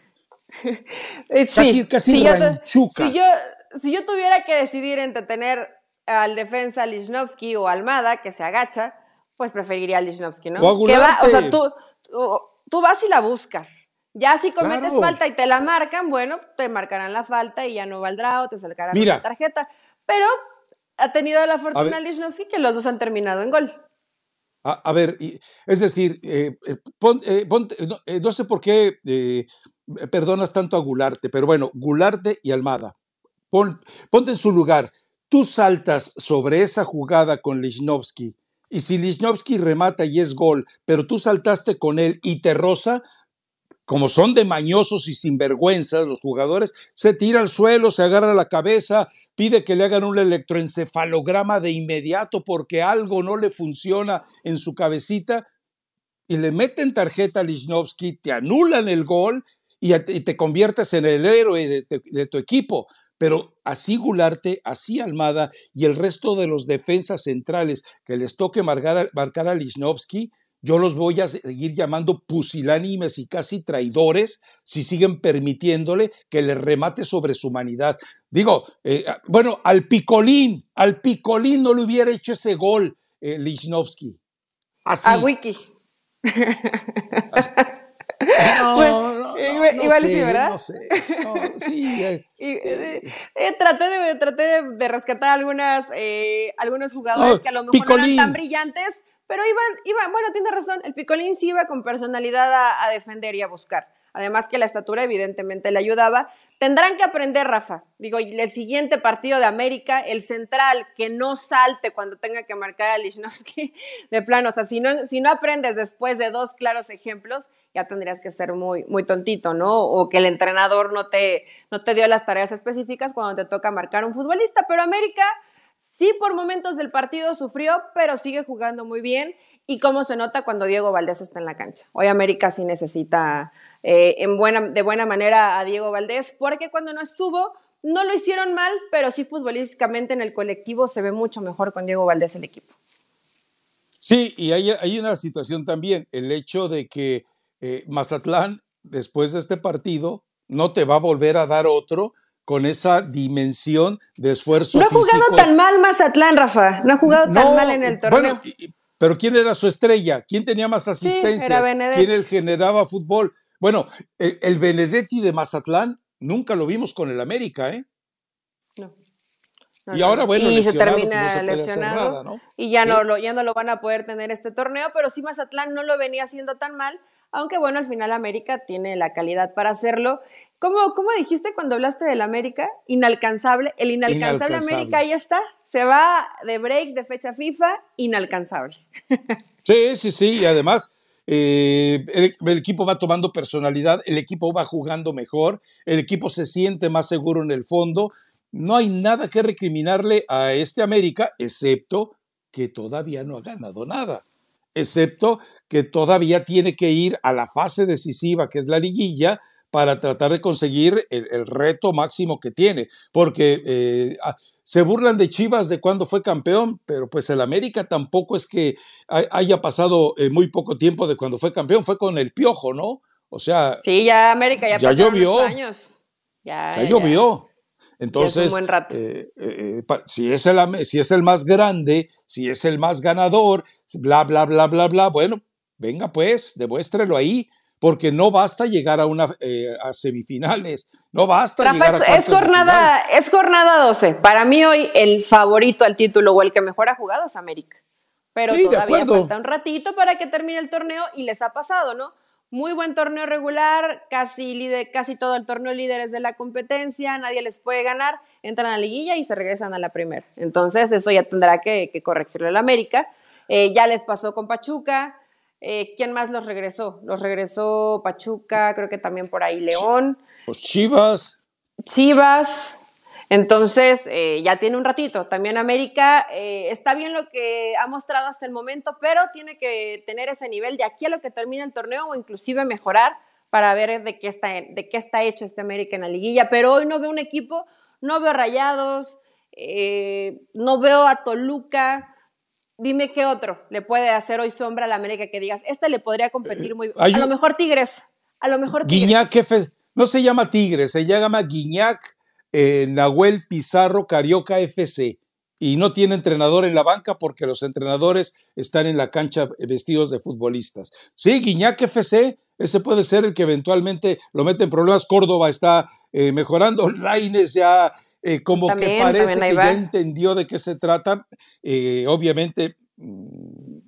Eh, sí, casi, si, ranchuca. Yo, si, yo, tuviera que decidir entre tener al defensa Lichnowsky o Almada, que se agacha, pues preferiría a Lichnowsky, ¿no? O, o sea, tú, tú, vas y la buscas. Ya si cometes falta y te la marcan, bueno, te marcarán la falta y ya no valdrá o te salgará la tarjeta. Pero ha tenido la fortuna Lichnowsky que los dos han terminado en gol. A, ver, es decir, eh, eh, eh, no, sé por qué perdonas tanto a Gularte, pero bueno, Gularte y Almada, ponte en su lugar. Tú saltas sobre esa jugada con Lichnowsky y si Lichnowsky remata y es gol, pero tú saltaste con él y te roza, como son de mañosos y sinvergüenzas los jugadores, se tira al suelo, se agarra la cabeza, pide que le hagan un electroencefalograma de inmediato porque algo no le funciona en su cabecita y le meten tarjeta a Lichnowsky, te anulan el gol y, te conviertes en el héroe de, tu equipo. Pero así Gularte, así Almada y el resto de los defensas centrales que les toque marcar, marcar a Lichnowsky, yo los voy a seguir llamando pusilánimes y casi traidores si siguen permitiéndole que le remate sobre su humanidad. Digo, eh, ah, bueno, al Picolín, al Picolín no le hubiera hecho ese gol eh, Lichnowsky. Así. A Wiki. No, igual, sí, ¿verdad? No sé. sí, eh, traté de, traté de rescatar algunas, algunos jugadores que a lo mejor no eran tan brillantes, pero iban, iban, bueno, tiene razón, el Picolín sí iba con personalidad a, defender y a buscar. Además que la estatura evidentemente le ayudaba. Tendrán que aprender, Rafa. Digo, el siguiente partido de América, el central que no salte cuando tenga que marcar a Lichnowsky, de plano. O sea, si no, si no aprendes después de dos claros ejemplos, ya tendrías que ser muy, muy tontito, ¿no? O que el entrenador no te, no te dio las tareas específicas cuando te toca marcar un futbolista. Pero América Sí, por momentos del partido sufrió, pero sigue jugando muy bien. Y cómo se nota cuando Diego Valdés está en la cancha. Hoy América sí necesita eh, en buena, de buena manera a Diego Valdés, porque cuando no estuvo, no lo hicieron mal, pero sí futbolísticamente en el colectivo se ve mucho mejor con Diego Valdés el equipo. Sí, y hay, hay una situación también, el hecho de que eh, Mazatlán, después de este partido, no te va a volver a dar otro con esa dimensión de esfuerzo. No ha jugado tan mal Mazatlán, Rafa. No ha jugado tan mal en el torneo. pero ¿quién era su estrella? ¿Quién tenía más asistencias? ¿Quién generaba fútbol? Bueno, el, Benedetti de Mazatlán nunca lo vimos con el América, ¿eh? No. y ahora, bueno, y se termina lesionado y ya, no lo, ya no lo van a poder tener este torneo, pero sí Mazatlán no lo venía haciendo tan mal, aunque bueno, al final América tiene la calidad para hacerlo ¿Cómo, ¿Cómo, dijiste cuando hablaste del América? Inalcanzable. El inalcanzable, América ahí está. Se va de break de fecha FIFA, inalcanzable. Sí, sí, sí. Y además, eh, el, equipo va tomando personalidad, el equipo va jugando mejor, el equipo se siente más seguro en el fondo. No hay nada que recriminarle a este América, excepto que todavía no ha ganado nada. Excepto que todavía tiene que ir a la fase decisiva, que es la liguilla, para tratar de conseguir el, reto máximo que tiene, porque eh, se burlan de Chivas de cuando fue campeón, pero pues el América tampoco es que haya pasado eh, muy poco tiempo de cuando fue campeón, fue con el Piojo, ¿no? O sea, sí, ya América ya, ya llovió, años. Ya, llovió. Entonces, eh, si, es el, si es el más grande, si es el más ganador, bla, bla, bla, bla, bla, bueno, venga pues, demuéstrelo ahí porque no basta llegar a una eh, a semifinales, no basta llegar a es, jornada es jornada 12. Para mí hoy el favorito al título o el que mejor ha jugado es América. pero todavía falta un ratito para que termine el torneo y les ha pasado, ¿no? Muy buen torneo regular, casi, casi todo el torneo líderes de la competencia, nadie les puede ganar, entran a la liguilla y se regresan a la primera. Entonces, eso ya tendrá que, corregirlo el América. Eh, ya les pasó con Pachuca. Eh, ¿Quién más los regresó? Los regresó Pachuca, creo que también por ahí León. Los Chivas. Chivas, entonces, eh, ya tiene un ratito. También América eh, está bien lo que ha mostrado hasta el momento, pero tiene que tener ese nivel de aquí a lo que termine el torneo o inclusive mejorar para ver de qué está, de qué está hecho este América en la liguilla. Pero hoy no veo un equipo, no veo Rayados, no veo a Toluca. Dime qué otro le puede hacer hoy sombra a la América que digas, este le podría competir muy bien. A lo mejor Tigres, a lo mejor Tigres. Guiñac, no se llama Tigres, se llama Guiñac eh, Nahuel Pizarro Carioca FC y no tiene entrenador en la banca porque los entrenadores están en la cancha vestidos de futbolistas. Sí, Guiñac FC, ese puede ser el que eventualmente lo mete en problemas. Córdoba está eh, mejorando, Laines ya eh, como que parece que ya entendió de qué se trata. obviamente mm,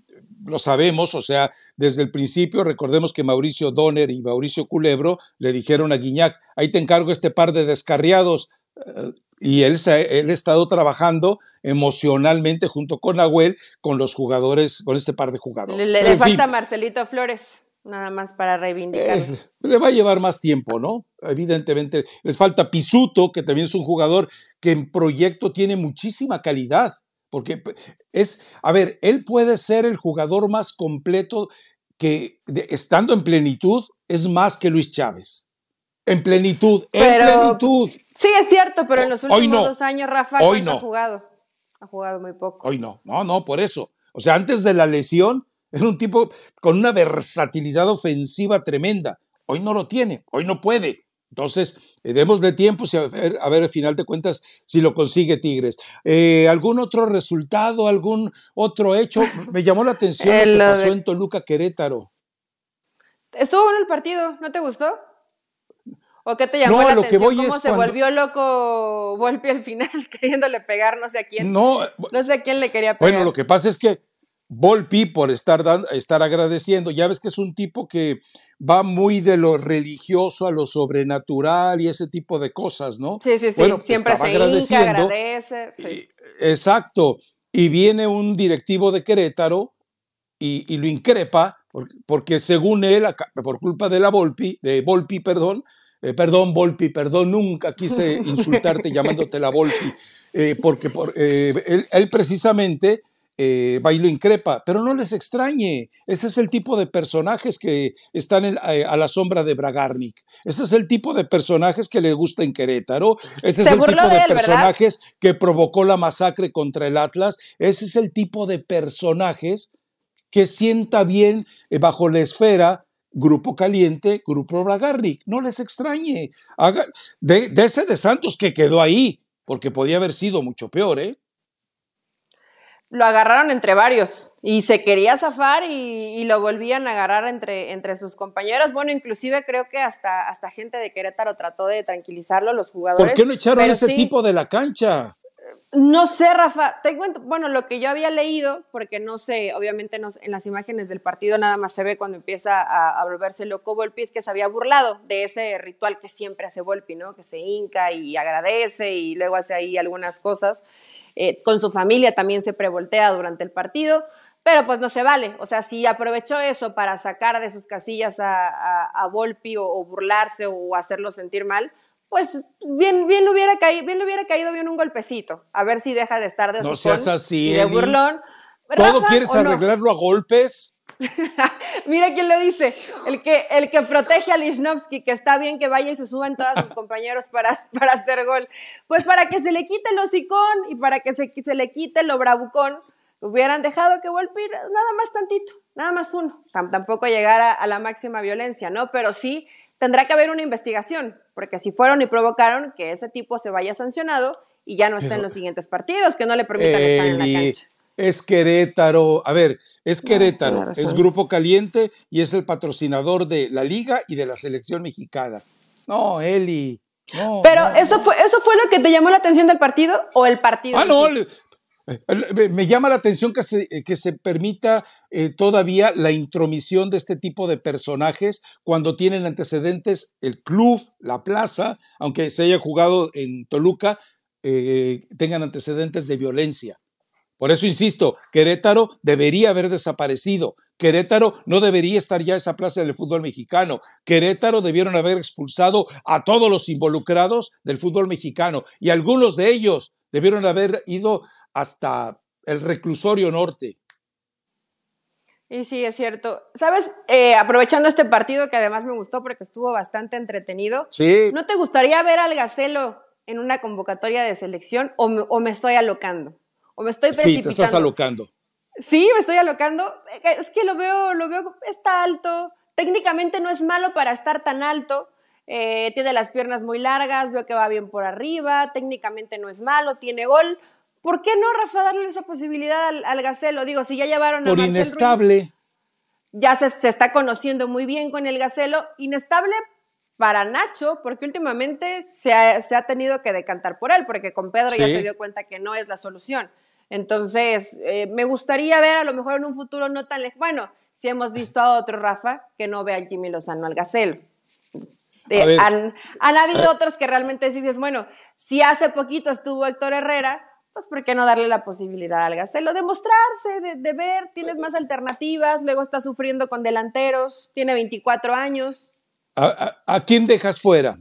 lo sabemos, o sea, desde el principio, recordemos que Mauricio Donner y Mauricio Culebro le dijeron a Guiñac, ahí te encargo este par de descarriados, eh, y él, él ha estado trabajando emocionalmente junto con Nahuel, con los jugadores, con este par de jugadores. Le, falta Marcelito Flores, nada más para reivindicar. le va a llevar más tiempo, ¿no? Evidentemente, les falta Pisuto, que también es un jugador que en proyecto tiene muchísima calidad porque es, a ver, él puede ser el jugador más completo que estando en plenitud es más que Luis Chávez. En plenitud, en plenitud. Sí, es cierto, pero en los últimos dos años Rafa hoy no. ha jugado. Ha jugado muy poco. Hoy no, no, no, por eso. O sea, antes de la lesión era un tipo con una versatilidad ofensiva tremenda. Hoy no lo tiene, hoy no puede. Entonces, eh, démosle tiempo a ver, a ver, al final de cuentas, si lo consigue Tigres. Eh, ¿Algún otro resultado, algún otro hecho? Me llamó la atención lo que pasó en Toluca Querétaro. Estuvo bueno el partido, ¿no te gustó? ¿O qué te llamó la atención? ¿Cómo se volvió loco Volpi al final, queriéndole pegar no sé a quién? No, no sé a quién le quería pegar. Bueno, lo que pasa es que Volpi por estar, estar agradeciendo. Ya ves que es un tipo que va muy de lo religioso a lo sobrenatural y ese tipo de cosas, ¿no? Sí, sí, sí. Pues Siempre se hinca, agradece. exacto. Y viene un directivo de Querétaro y, lo increpa porque, según él, por culpa de la Volpi, de Volpi, perdón, eh, perdón, Volpi, perdón, nunca quise insultarte llamándote la Volpi, eh, porque por, eh, él, precisamente eh, bailo increpa, pero no les extrañe, ese es el tipo de personajes que están eh, a la sombra de Bragarnik, ese es el tipo de personajes que le gusta en Querétaro, ese es el tipo de, personajes que provocó la masacre contra el Atlas, ese es el tipo de personajes que sienta bien eh, bajo la esfera Grupo Caliente, Grupo Bragarnik, no les extrañe, Haga, de, de ese de Santos que quedó ahí, porque podía haber sido mucho peor, ¿eh? Lo agarraron entre varios y se quería zafar y, lo volvían a agarrar entre, entre sus compañeros. Bueno, inclusive creo que hasta, hasta gente de Querétaro trató de tranquilizarlo, los jugadores. ¿Por qué no echaron a ese tipo de la cancha? No sé, Rafa, te cuento, bueno, lo que yo había leído, porque no sé, obviamente en las imágenes del partido nada más se ve cuando empieza a, volverse loco Volpi, es que se había burlado de ese ritual que siempre hace Volpi, ¿no? Que se hinca y agradece y luego hace ahí algunas cosas. Eh, con su familia también se prevoltea durante el partido, pero pues no se vale. O sea, si aprovechó eso para sacar de sus casillas a, Volpi o, burlarse o hacerlo sentir mal, pues bien, bien, hubiera caído, bien le hubiera caído bien un golpecito, a ver si deja de estar de No seas así, de burlón. ¿Todo quieres arreglarlo a golpes? Mira quién lo dice, el que, el que protege a Lichnowsky, que está bien que vaya y se suban todos sus compañeros para, para hacer gol. Pues para que se le quite el hocicón y para que se, se le quite lo bravucón, hubieran dejado que Volpi nada más tantito, nada más uno. tampoco llegar a, la máxima violencia, ¿no? Pero sí tendrá que haber una investigación, porque si fueron y provocaron que ese tipo se vaya sancionado y ya no esté en los siguientes partidos, que no le permitan estar en la cancha. Es Querétaro. A ver, es Querétaro, es Grupo Caliente y es el patrocinador de la liga y de la selección mexicana. No, Eli. Pero eso fue eso fue lo que te llamó la atención del partido o el partido. Ah, no, Eh, me llama la atención que se, que se permita todavía la intromisión de este tipo de personajes cuando tienen antecedentes el club, la plaza, aunque se haya jugado en Toluca, tengan antecedentes de violencia. Por eso insisto, Querétaro debería haber desaparecido. Querétaro no debería estar ya esa plaza del fútbol mexicano. Querétaro debieron haber expulsado a todos los involucrados del fútbol mexicano y algunos de ellos debieron haber ido hasta el reclusorio norte. Y sí, es cierto. ¿Sabes? Eh, aprovechando este partido que además me gustó porque estuvo bastante entretenido. Sí. ¿No te gustaría ver al Gacelo en una convocatoria de selección o o me estoy alocando? O me estoy precipitando. Sí, te estás alocando. Sí, me estoy alocando. Es que lo veo, lo veo, está alto. Técnicamente no es malo para estar tan alto. Eh, tiene las piernas muy largas, veo que va bien por arriba. Técnicamente no es malo, tiene gol. ¿Por qué no, Rafa, darle esa posibilidad al, al Gacelo? Digo, si ya llevaron a Por inestable. ya se, se, está conociendo muy bien con el Gacelo. Inestable para Nacho, porque últimamente se ha, se ha tenido que decantar por él, porque con Pedro ya se dio cuenta que no es la solución. Entonces, eh, me gustaría ver a lo mejor en un futuro no tan lejano. Bueno, si hemos visto a otro Rafa que no ve a Jimmy Lozano al Gacelo. Eh, han, habido otros que realmente dices, bueno, si hace poquito estuvo Héctor Herrera, pues ¿por qué no darle la posibilidad al Gacelo de mostrarse, de, de, ver, tienes más alternativas, luego está sufriendo con delanteros, tiene 24 años. ¿A, quién dejas fuera?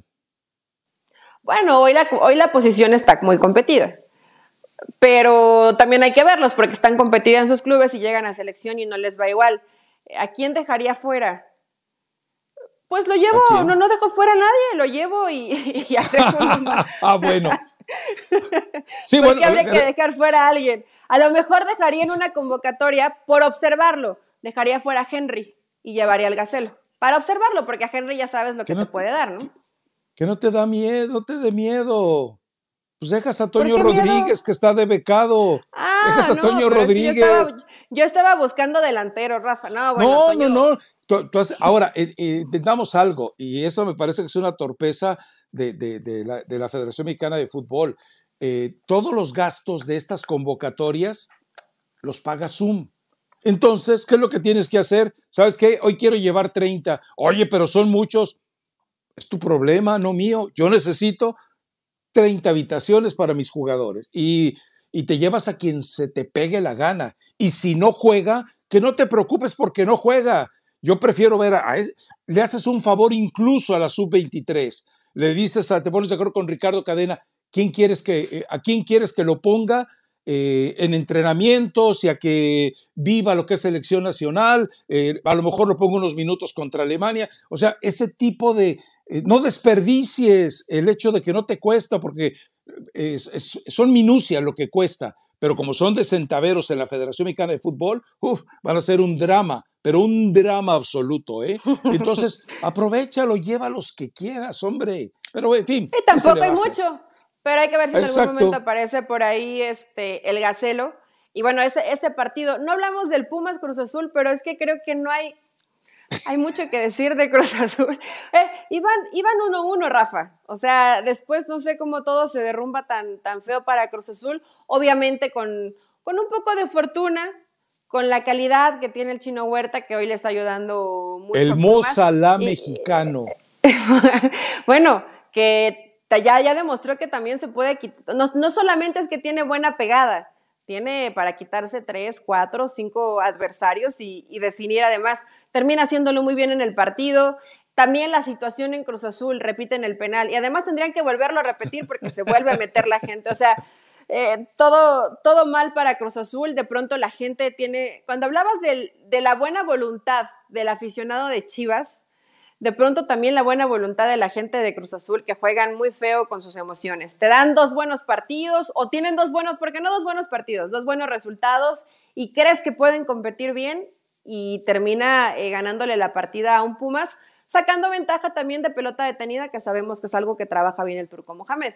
Bueno, hoy la, hoy la posición está muy competida pero también hay que verlos porque están competidos en sus clubes y llegan a selección y no les va igual. ¿A quién dejaría fuera? Pues lo llevo, no, no dejo fuera a nadie, lo llevo y, y Ah, bueno. sí, ¿Por qué habría que dejar fuera a alguien? A lo mejor dejaría en una convocatoria por observarlo, dejaría fuera a Henry y llevaría al Gacelo. Para observarlo, porque a Henry ya sabes lo que, te puede dar, ¿no? Que no te da miedo, no te dé miedo. Pues dejas a Toño Rodríguez, que está de becado. Ah, dejas a Toño Rodríguez. yo, estaba, buscando delantero, Rafa. No, bueno, no, no, no. ahora, eh, eh, intentamos algo, y eso me parece que es una torpeza de, la, Federación Mexicana de Fútbol. Eh, todos los gastos de estas convocatorias los paga Zoom. Entonces, ¿qué es lo que tienes que hacer? ¿Sabes qué? Hoy quiero llevar 30. Oye, pero son muchos. Es tu problema, no mío. Yo necesito 30 habitaciones para mis jugadores y, te llevas a quien se te pegue la gana. Y si no juega, que no te preocupes porque no juega. Yo prefiero ver a, le haces un favor incluso a la sub-23. Le dices, a, te pones de acuerdo con Ricardo Cadena, ¿quién quieres que, eh, ¿a quién quieres que lo ponga eh, en entrenamientos y a que viva lo que es selección nacional? Eh, a lo mejor lo pongo unos minutos contra Alemania. O sea, ese tipo de, eh, no desperdicies el hecho de que no te cuesta, porque son minucias lo que cuesta, pero como son de centaveros en la Federación Mexicana de Fútbol, van a ser un drama, pero un drama absoluto, ¿eh? Entonces, aprovechalo, lleva los que quieras, hombre. Pero, en fin. Y tampoco hay mucho, pero hay que ver si en algún momento aparece por ahí este, el Gacelo. Y bueno, ese, ese partido, no hablamos del Pumas Cruz Azul, pero es que creo que no hay hay mucho que decir de Cruz Azul. Eh, iban 1-1, Rafa. O sea, después no sé cómo todo se derrumba tan, tan feo para Cruz Azul. Obviamente con, con un poco de fortuna, con la calidad que tiene el Chino Huerta, que hoy le está ayudando mucho. El Mozalá mexicano. bueno, que ya, ya demostró que también se puede quitar. No, no solamente es que tiene buena pegada, tiene para quitarse tres, cuatro, cinco adversarios y, definir además. Termina haciéndolo muy bien en el partido. También la situación en Cruz Azul, repiten el penal. Y además tendrían que volverlo a repetir porque se vuelve a meter la gente. O sea, eh, todo, todo mal para Cruz Azul. De pronto la gente tiene. Cuando hablabas de la buena voluntad del aficionado de Chivas, de pronto también la buena voluntad de la gente de Cruz Azul que juegan muy feo con sus emociones. Te dan dos buenos partidos o tienen dos buenos, porque no dos buenos partidos, dos buenos resultados y crees que pueden competir bien y termina eh, ganándole la partida a un Pumas, sacando ventaja también de pelota detenida, que sabemos que es algo que trabaja bien el turco Mohamed.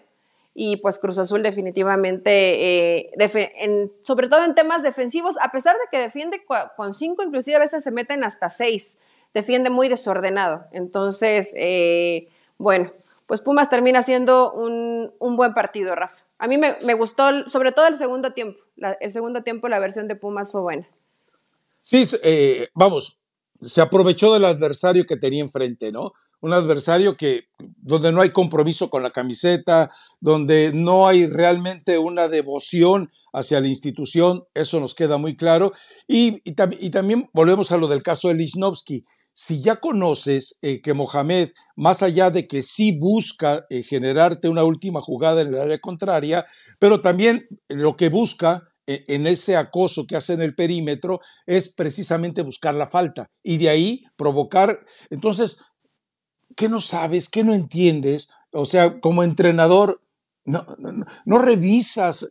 Y pues Cruz Azul definitivamente, eh, sobre todo en temas defensivos, a pesar de que defiende con cinco, inclusive a veces se meten hasta seis defiende muy desordenado. Entonces, eh, bueno, pues Pumas termina siendo un, buen partido, Rafa. A mí me, gustó, sobre todo el segundo tiempo. el segundo tiempo, la versión de Pumas fue buena. Sí, eh, vamos, se aprovechó del adversario que tenía enfrente, ¿no? Un adversario que, donde no hay compromiso con la camiseta, donde no hay realmente una devoción hacia la institución, eso nos queda muy claro. Y, también volvemos a lo del caso de Lichnowsky. Si ya conoces eh, que Mohamed, más allá de que sí busca eh, generarte una última jugada en el área contraria, pero también lo que busca e, en ese acoso que hace en el perímetro es precisamente buscar la falta y de ahí provocar. Entonces, ¿qué no sabes? ¿Qué no entiendes? O sea, como entrenador, no, no, revisas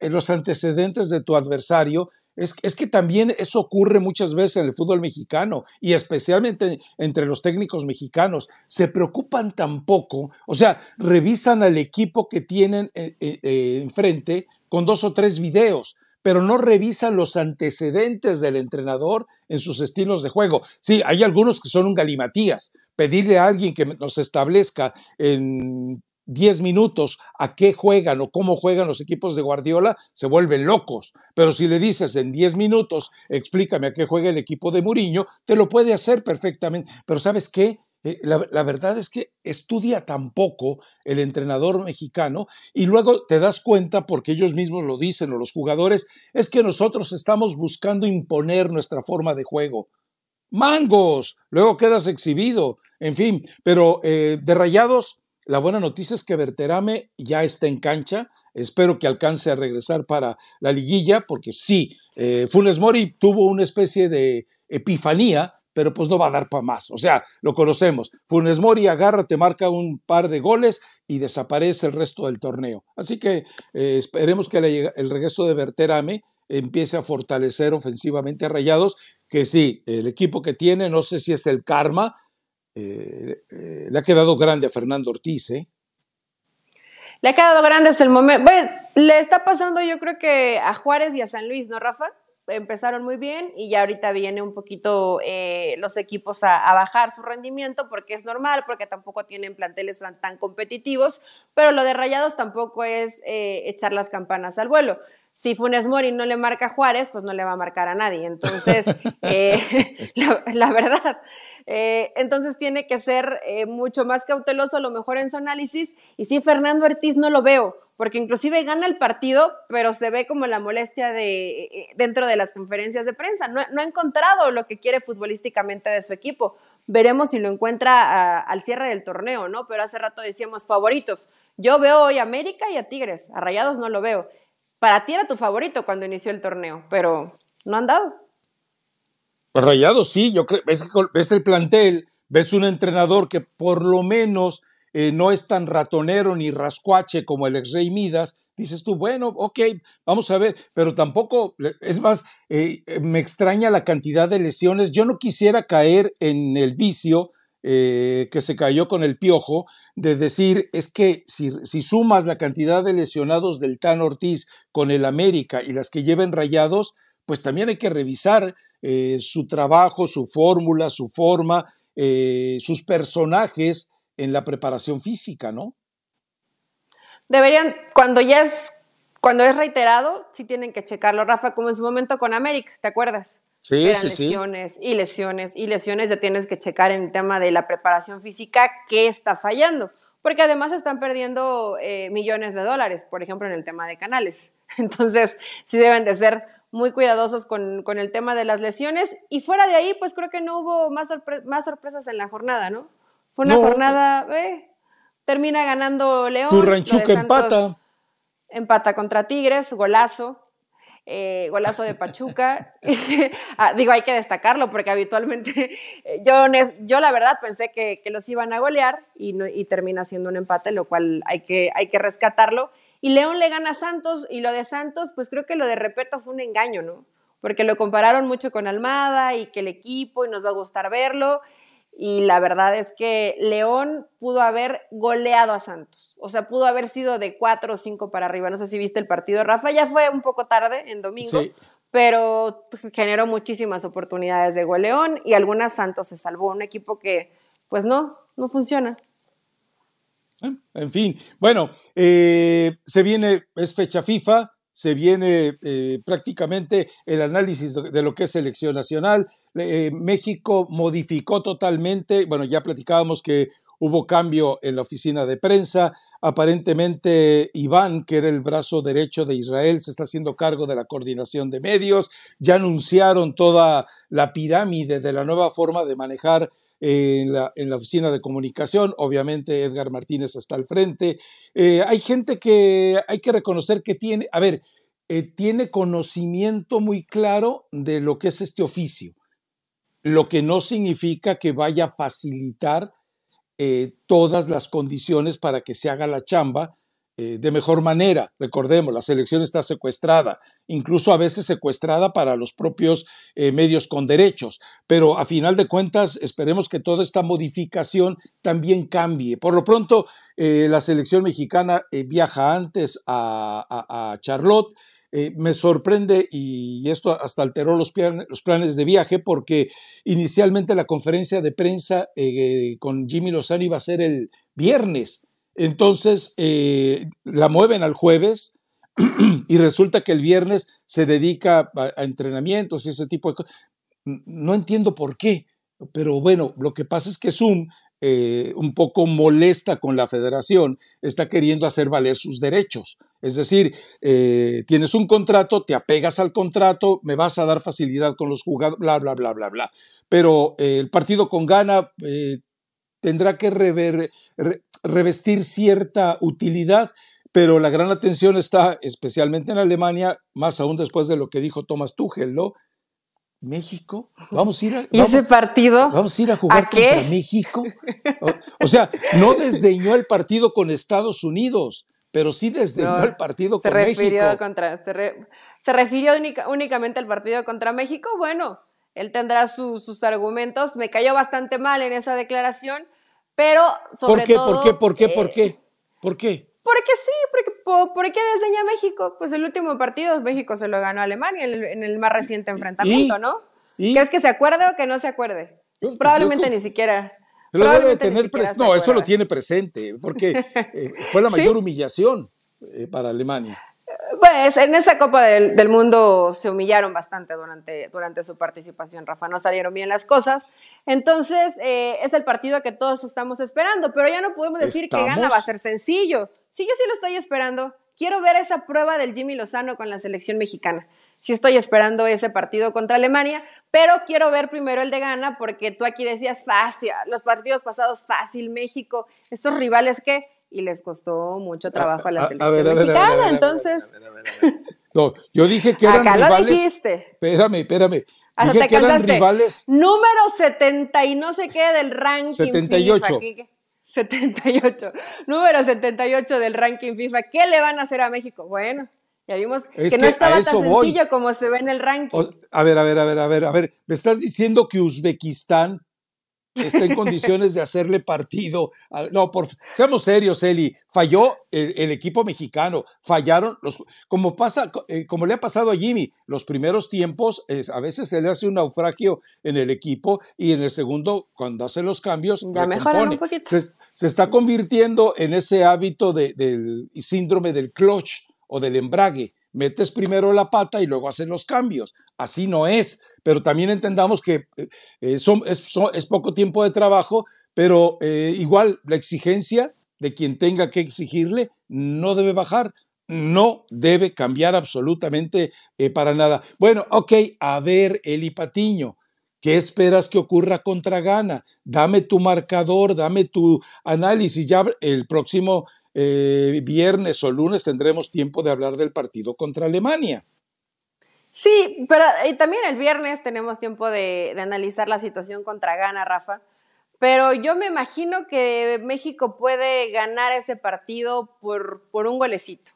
los antecedentes de tu adversario. Es, que también eso ocurre muchas veces en el fútbol mexicano y especialmente entre los técnicos mexicanos. Se preocupan tan poco, o sea, revisan al equipo que tienen eh, eh, eh, enfrente con dos o tres videos, pero no revisan los antecedentes del entrenador en sus estilos de juego. Sí, hay algunos que son un galimatías. Pedirle a alguien que nos establezca en 10 minutos a qué juegan o cómo juegan los equipos de Guardiola, se vuelven locos. Pero si le dices en 10 minutos, explícame a qué juega el equipo de Muriño, te lo puede hacer perfectamente. Pero ¿sabes qué? Eh, la, verdad es que estudia tan poco el entrenador mexicano y luego te das cuenta, porque ellos mismos lo dicen o los jugadores, es que nosotros estamos buscando imponer nuestra forma de juego. Mangos, luego quedas exhibido, en fin, pero eh, de rayados, la buena noticia es que Berterame ya está en cancha, espero que alcance a regresar para la liguilla, porque sí, eh, Funes Mori tuvo una especie de epifanía pero pues no va a dar para más. O sea, lo conocemos. Funes Mori agarra, te marca un par de goles y desaparece el resto del torneo. Así que eh, esperemos que el regreso de Berterame empiece a fortalecer ofensivamente a Rayados, que sí, el equipo que tiene, no sé si es el karma, eh, eh, le ha quedado grande a Fernando Ortiz, ¿eh? Le ha quedado grande hasta el momento. Bueno, le está pasando yo creo que a Juárez y a San Luis, ¿no, Rafa? empezaron muy bien y ya ahorita viene un poquito eh, los equipos a, bajar su rendimiento porque es normal, porque tampoco tienen planteles tan, competitivos, pero lo de Rayados tampoco es echar las campanas al vuelo si Funes Mori no le marca a Juárez, pues no le va a marcar a nadie. Entonces, eh, la, verdad, eh, entonces tiene que ser eh, mucho más cauteloso a lo mejor en su análisis. Y sí, Fernando Ortiz no lo veo, porque inclusive gana el partido, pero se ve como la molestia de, dentro de las conferencias de prensa. No, ha encontrado lo que quiere futbolísticamente de su equipo. Veremos si lo encuentra al cierre del torneo, ¿no? Pero hace rato decíamos favoritos. Yo veo hoy a América y a Tigres, a Rayados no lo veo para ti era tu favorito cuando inició el torneo, pero no han dado. Pues Rayados sí, yo creo, ves, el plantel, ves un entrenador que por lo menos eh, no es tan ratonero ni rascuache como el ex Rey Midas, dices tú, bueno, ok, vamos a ver, pero tampoco, es más, eh, me extraña la cantidad de lesiones. Yo no quisiera caer en el vicio eh, que se cayó con el piojo, de decir, es que si, sumas la cantidad de lesionados del Tan Ortiz con el América y las que lleven rayados, pues también hay que revisar eh, su trabajo, su fórmula, su forma, eh, sus personajes en la preparación física, ¿no? Deberían, cuando ya es, cuando es reiterado, sí tienen que checarlo, Rafa, como en su momento con América, ¿te acuerdas? Sí, lesiones y lesiones y lesiones, ya tienes que checar en el tema de la preparación física qué está fallando, porque además están perdiendo eh, millones de dólares, por ejemplo, en el tema de canales. Entonces, sí deben de ser muy cuidadosos con, el tema de las lesiones y fuera de ahí, pues creo que no hubo más, más sorpresas en la jornada, ¿no? Fue una jornada, eh, termina ganando León. Tu ranchuca empata. Empata contra Tigres, golazo. Eh, golazo de Pachuca. Ah, digo, hay que destacarlo porque habitualmente eh, yo, yo la verdad pensé que, los iban a golear y, termina siendo un empate, lo cual hay que, hay que rescatarlo. Y León le gana a Santos y lo de Santos, pues creo que lo de Repeto fue un engaño, ¿no? Porque lo compararon mucho con Almada y que el equipo y nos va a gustar verlo y la verdad es que León pudo haber goleado a Santos, o sea, pudo haber sido de cuatro o cinco para arriba. No sé si viste el partido, Rafa, ya fue un poco tarde en domingo, pero generó muchísimas oportunidades de goleón y algunas Santos se salvó, un equipo que pues no, no funciona. En fin, bueno, eh, se viene, es fecha FIFA, se viene eh, prácticamente el análisis de lo que es selección nacional. Eh, México modificó totalmente, bueno, ya platicábamos que hubo cambio en la oficina de prensa. Aparentemente, Iván, que era el brazo derecho de Israel, se está haciendo cargo de la coordinación de medios. Ya anunciaron toda la pirámide de la nueva forma de manejar en la, en la, oficina de comunicación. Obviamente Edgar Martínez está al frente. Eh, hay gente que hay que reconocer que tiene, a ver, eh, tiene conocimiento muy claro de lo que es este oficio, lo que no significa que vaya a facilitar eh, todas las condiciones para que se haga la chamba eh, de mejor manera. Recordemos, la selección está secuestrada, incluso a veces secuestrada para los propios eh, medios con derechos, pero a final de cuentas esperemos que toda esta modificación también cambie. Por lo pronto, eh, la selección mexicana viaja antes a, Charlotte. me sorprende y esto hasta alteró los, los, planes de viaje porque inicialmente la conferencia de prensa con Jimmy Lozano iba a ser el viernes entonces eh, la mueven al jueves y resulta que el viernes se dedica a, entrenamientos y ese tipo de cosas. No entiendo por qué, pero bueno, lo que pasa es que Zoom eh, un poco molesta con la federación, está queriendo hacer valer sus derechos. Es decir, eh, tienes un contrato, te apegas al contrato, me vas a dar facilidad con los jugadores, bla, bla, bla, bla, bla. Pero el partido con gana tendrá que rever, revestir cierta utilidad, pero la gran atención está especialmente en Alemania, más aún después de lo que dijo Thomas Tuchel, ¿no? México, vamos a ir a, ¿Y ese partido? Vamos a ir a jugar contra México. O, sea, no desdeñó el partido con Estados Unidos, pero sí desdeñó el partido se con refirió México. Contra, se, refirió únicamente al partido contra México. Bueno, él tendrá sus argumentos. Me cayó bastante mal en esa declaración pero sobre ¿Por qué, todo... ¿Por qué? ¿Por qué? ¿Por qué? Eh, ¿Por qué? Porque sí, porque, ¿por qué desdeña México? Pues el último partido México se lo ganó a Alemania en el, más reciente enfrentamiento, ¿no? ¿Y? ¿Crees que se acuerde o que no se acuerde? Probablemente ni siquiera. Lo debe tener No, eso lo tiene presente, porque eh, fue la mayor humillación eh, para Alemania. Pues en esa Copa del, Mundo se humillaron bastante durante, durante su participación, Rafa, no salieron bien las cosas. Entonces, eh, es el partido que todos estamos esperando, pero ya no podemos decir que gana, va a ser sencillo. Sí, yo sí lo estoy esperando. Quiero ver esa prueba del Jimmy Lozano con la selección mexicana. Sí estoy esperando ese partido contra Alemania, pero quiero ver primero el de Gana porque tú aquí decías fácil, los partidos pasados fácil, México, estos rivales que y les costó mucho trabajo a la selección mexicana, entonces... No, yo dije que eran Acá rivales... lo dijiste. Espérame, espérame. Hasta dije te que eran cansaste. rivales... Número 70 y no sé qué del ranking 78. FIFA. 78. Número 78 del ranking FIFA. ¿Qué le van a hacer a México? Bueno, ya vimos Es que no estaba tan voy. sencillo como se ve en el ranking. O- a ver, a ver, a ver, a ver, a ver. ¿Me estás diciendo que Uzbekistán está en condiciones de hacerle partido? a- no, por, seamos serios, Eli. Falló el, el equipo mexicano. Fallaron los, como pasa, eh, como le ha pasado a Jimmy, los primeros tiempos, es- a veces se le hace un naufragio en el equipo y en el segundo, cuando hace los cambios, Ya mejoran un recompone. poquito. Se, se está convirtiendo en ese hábito de- del síndrome del clutch o del embrague. Metes primero la pata y luego haces los cambios. Así no es. Pero también entendamos que eh, eh, son- es, poco tiempo de trabajo, pero eh, igual la exigencia de quien tenga que exigirle no debe bajar. No debe cambiar absolutamente para nada. Bueno, ok, a ver, Eli Patiño, ¿qué esperas que ocurra contra Ghana? Dame tu marcador, dame tu análisis. Ya el próximo viernes o lunes tendremos tiempo de hablar del partido contra Alemania. Sí, pero y también el viernes tenemos tiempo de, de analizar la situación contra Ghana, Rafa. Pero yo me imagino que México puede ganar ese partido por, por un golecito,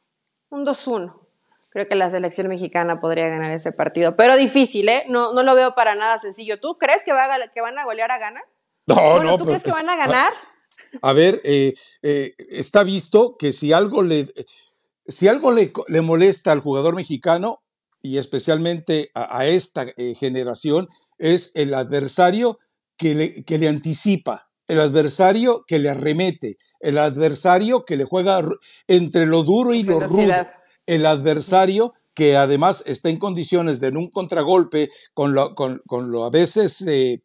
un 2-1. Creo que la selección mexicana podría ganar ese partido, pero difícil, ¿eh? No, no lo veo para nada sencillo. ¿Tú crees que, va a, que van a golear a Ghana? No, bueno, no, ¿tú pero- crees que van a ganar? A ver, eh, eh, está visto que si algo le, si algo le, le molesta al jugador mexicano y especialmente a, a esta eh, generación es el adversario que le, que le anticipa, el adversario que le arremete, el adversario que le juega entre lo duro y lo rudo. El adversario que además está en condiciones de en un contragolpe con lo, con, lo a veces eh,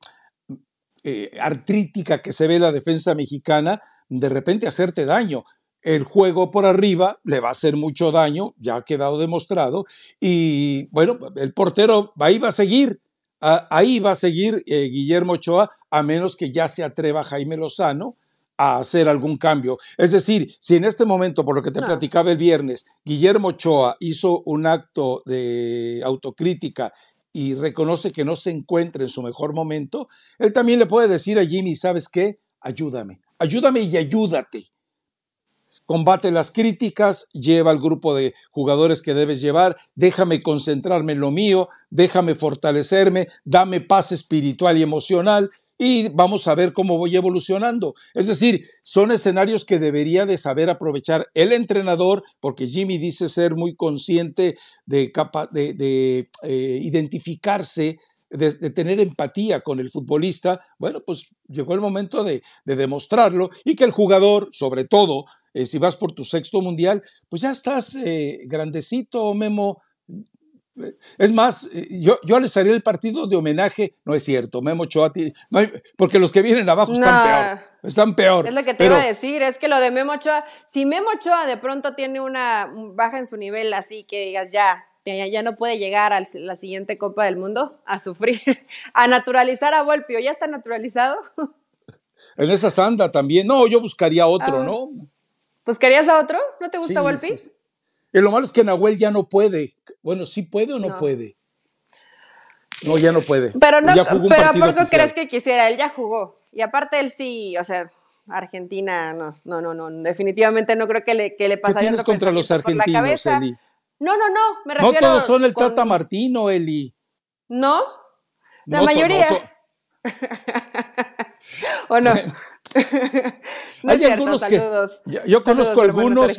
eh, artrítica que se ve la defensa mexicana, de repente hacerte daño. El juego por arriba le va a hacer mucho daño, ya ha quedado demostrado, y bueno, el portero ahí va a seguir, ahí va a seguir eh, Guillermo Ochoa, a menos que ya se atreva Jaime Lozano a hacer algún cambio. Es decir, si en este momento, por lo que te platicaba el viernes, Guillermo Ochoa hizo un acto de autocrítica y reconoce que no se encuentra en su mejor momento, él también le puede decir a Jimmy, ¿sabes qué? Ayúdame, ayúdame y ayúdate. Combate las críticas, lleva al grupo de jugadores que debes llevar, déjame concentrarme en lo mío, déjame fortalecerme, dame paz espiritual y emocional y vamos a ver cómo voy evolucionando. Es decir, son escenarios que debería de saber aprovechar el entrenador, porque Jimmy dice ser muy consciente de, eh, identificarse, de, tener empatía con el futbolista. Bueno, pues llegó el momento de, demostrarlo y que el jugador, sobre todo, eh, si vas por tu sexto mundial, pues ya estás eh, grandecito, Memo, es más, eh, yo, yo les haría el partido de homenaje, no es cierto, Memo Ochoa, no porque los que vienen abajo están peor, están peor. Es lo que te iba a decir, es que lo de Memo Ochoa, si Memo Ochoa de pronto tiene una baja en su nivel así que digas ya, ya, no puede llegar a la siguiente Copa del Mundo a sufrir, a naturalizar a Volpio, ¿ya está naturalizado? En esa sanda también, no, yo buscaría otro, ah. ¿no? ¿Buscarías a otro? ¿No te gusta Volpi? Y lo malo es que Nahuel ya no puede. Bueno, ¿sí puede o no, puede? No, ya no puede. Pero no, pero ¿por qué crees que quisiera? Él ya jugó. Y aparte él sí, o sea, Argentina, no, no, no, no, definitivamente no creo que le, que le ¿Qué tienes contra los argentinos, Eli? No, no, no, me refiero... No todos son el Tata Martino, Eli. ¿No? La mayoría. ¿O no? Hay algunos que yo, conozco algunos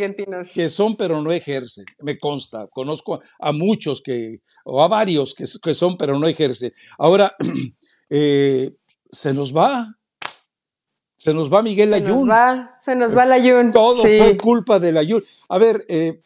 que son pero no ejercen, me consta. Conozco a muchos que o a varios que, que son pero no ejercen. Ahora eh, se nos va, se nos va Miguel Ayun. Se nos va, se nos va el Ayun. Todo fue culpa del Ayun. A ver, eh,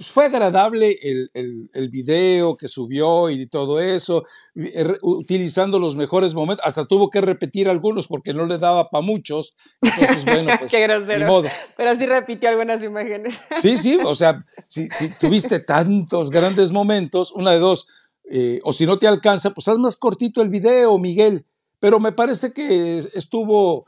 fue agradable el, el, video que subió y todo eso, eh, utilizando los mejores momentos. Hasta tuvo que repetir algunos porque no le daba para muchos. Entonces, bueno, pues. Qué grosero. Pero sí repitió algunas imágenes. Sí, sí, o sea, si, tuviste tantos grandes momentos, una de dos, eh, o si no te alcanza, pues haz más cortito el video, Miguel. Pero me parece que estuvo,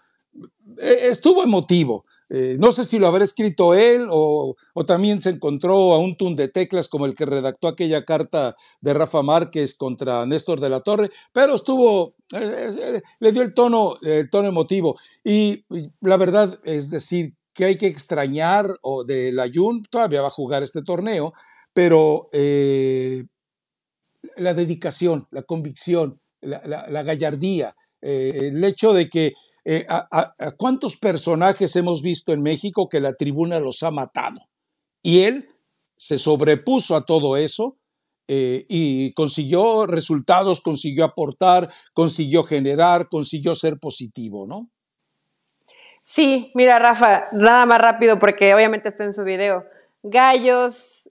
estuvo emotivo. Eh, no sé si lo habrá escrito él o, también se encontró a un tun de teclas como el que redactó aquella carta de Rafa Márquez contra Néstor de la Torre, pero estuvo, eh, eh, le dio el tono, el tono emotivo. Y, la verdad es decir que hay que extrañar o del Ayun, todavía va a jugar este torneo, pero la dedicación, la convicción, la gallardía, eh, el hecho de que eh, a, cuántos personajes hemos visto en México que la tribuna los ha matado. Y él se sobrepuso a todo eso eh, y consiguió resultados, consiguió aportar, consiguió generar, consiguió ser positivo, ¿no? Sí, mira, Rafa, nada más rápido porque obviamente está en su video. Gallos,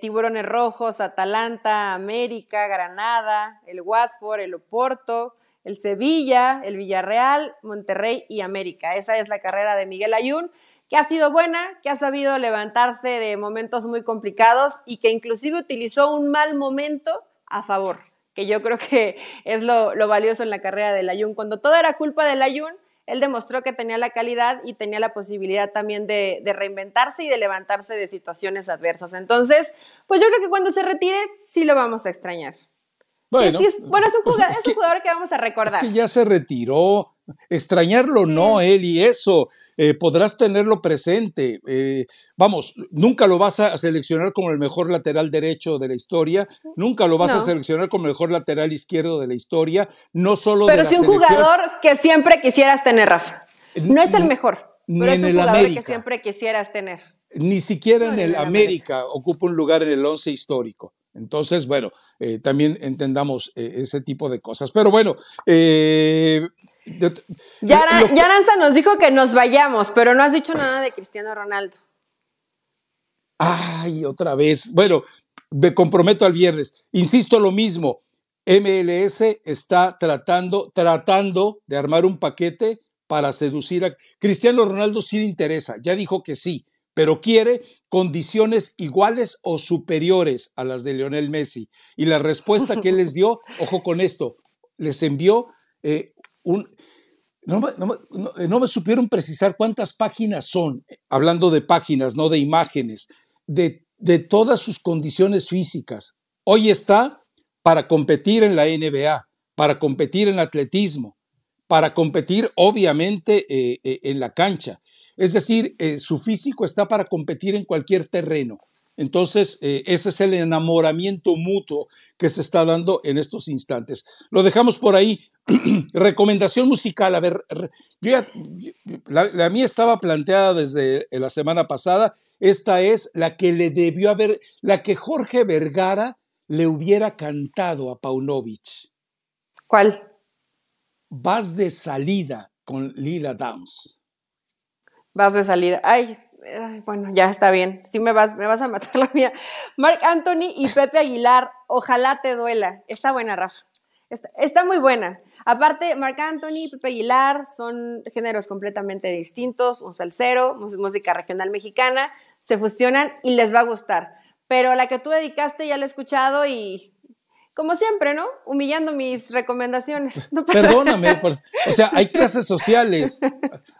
tiburones rojos, Atalanta, América, Granada, el Watford, el Oporto, el Sevilla, el Villarreal, Monterrey y América. Esa es la carrera de Miguel Ayun, que ha sido buena, que ha sabido levantarse de momentos muy complicados y que inclusive utilizó un mal momento a favor, que yo creo que es lo, valioso en la carrera del Ayun. Cuando todo era culpa del Ayun, él demostró que tenía la calidad y tenía la posibilidad también de, reinventarse y de levantarse de situaciones adversas. Entonces, pues yo creo que cuando se retire, sí lo vamos a extrañar. Bueno, es, un jugador, que, vamos a recordar. Es que ya se retiró. Extrañarlo no, él y eso. Eh, podrás tenerlo presente. Eh, vamos, nunca lo vas a seleccionar como el mejor lateral derecho de la historia. Nunca lo vas a seleccionar como el mejor lateral izquierdo de la historia. No solo Pero sí un jugador que siempre quisieras tener, Rafa. No es el mejor, pero es un jugador que siempre quisieras tener. Ni siquiera en el América ocupa un lugar en el once histórico. Entonces, bueno, eh, también entendamos eh, ese tipo de cosas. Pero bueno, eh, ya, Aranza nos dijo que nos vayamos, pero no has dicho nada de Cristiano Ronaldo. Ay, otra vez. Bueno, me comprometo al viernes. Insisto lo mismo. MLS está tratando, tratando de armar un paquete para seducir a Cristiano Ronaldo sí le interesa, ya dijo que sí, pero quiere condiciones iguales o superiores a las de Lionel Messi. Y la respuesta que él les dio, ojo con esto, les envió eh, un... No, me supieron precisar cuántas páginas son, hablando de páginas, no de imágenes, de, de todas sus condiciones físicas. Hoy está para competir en la NBA, para competir en atletismo, para competir obviamente eh, eh, en la cancha. Es decir, eh, su físico está para competir en cualquier terreno. Entonces, ese es el enamoramiento mutuo que se está dando en estos instantes. Lo dejamos por ahí. Recomendación musical. A ver, la, la, mía estaba planteada desde la semana pasada. Esta es la que le debió haber, la que Jorge Vergara le hubiera cantado a Paunovic. ¿Cuál? Vas de salida con Lila Downs. Vas de salida. Ay, bueno, ya está bien. Sí me vas, me vas a matar la mía. Mark Anthony y Pepe Aguilar, ojalá te duela. Está buena, Rafa. Está, muy buena. Aparte, Mark Anthony y Pepe Aguilar son géneros completamente distintos, un salsero, música regional mexicana, se fusionan y les va a gustar. Pero la que tú dedicaste ya la he escuchado y como siempre, ¿no? Humillando mis recomendaciones. Perdóname, o sea, hay clases sociales.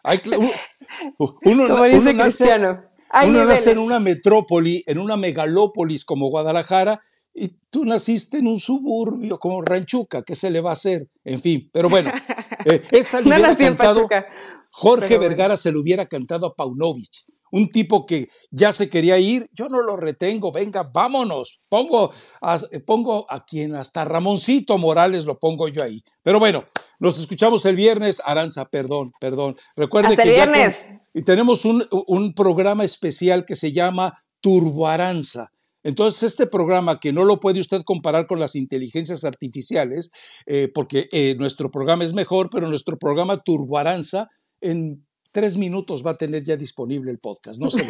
Hay, uno, como dice Cristiano. uno nace en una metrópoli, en una megalópolis como Guadalajara, y tú naciste en un suburbio como Ranchuca, ¿qué se le va a hacer? En fin, pero bueno, eh, esa le hubiera cantado, Jorge Vergara se lo hubiera cantado a Paunovic un tipo que ya se quería ir, yo no lo retengo, venga, vámonos, pongo a, pongo a quien hasta Ramoncito Morales lo pongo yo ahí. Pero bueno, nos escuchamos el viernes, Aranza, perdón, perdón. Recuerde que el viernes. y tenemos un, un programa especial que se llama Turbo Aranza. Entonces, este programa que no lo puede usted comparar con las inteligencias artificiales, eh, porque eh, nuestro programa es mejor, pero nuestro programa Turbo Aranza en tres minutos va a tener ya disponible el podcast. No sé.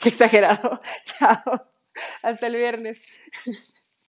Qué exagerado. Chao. Hasta el viernes.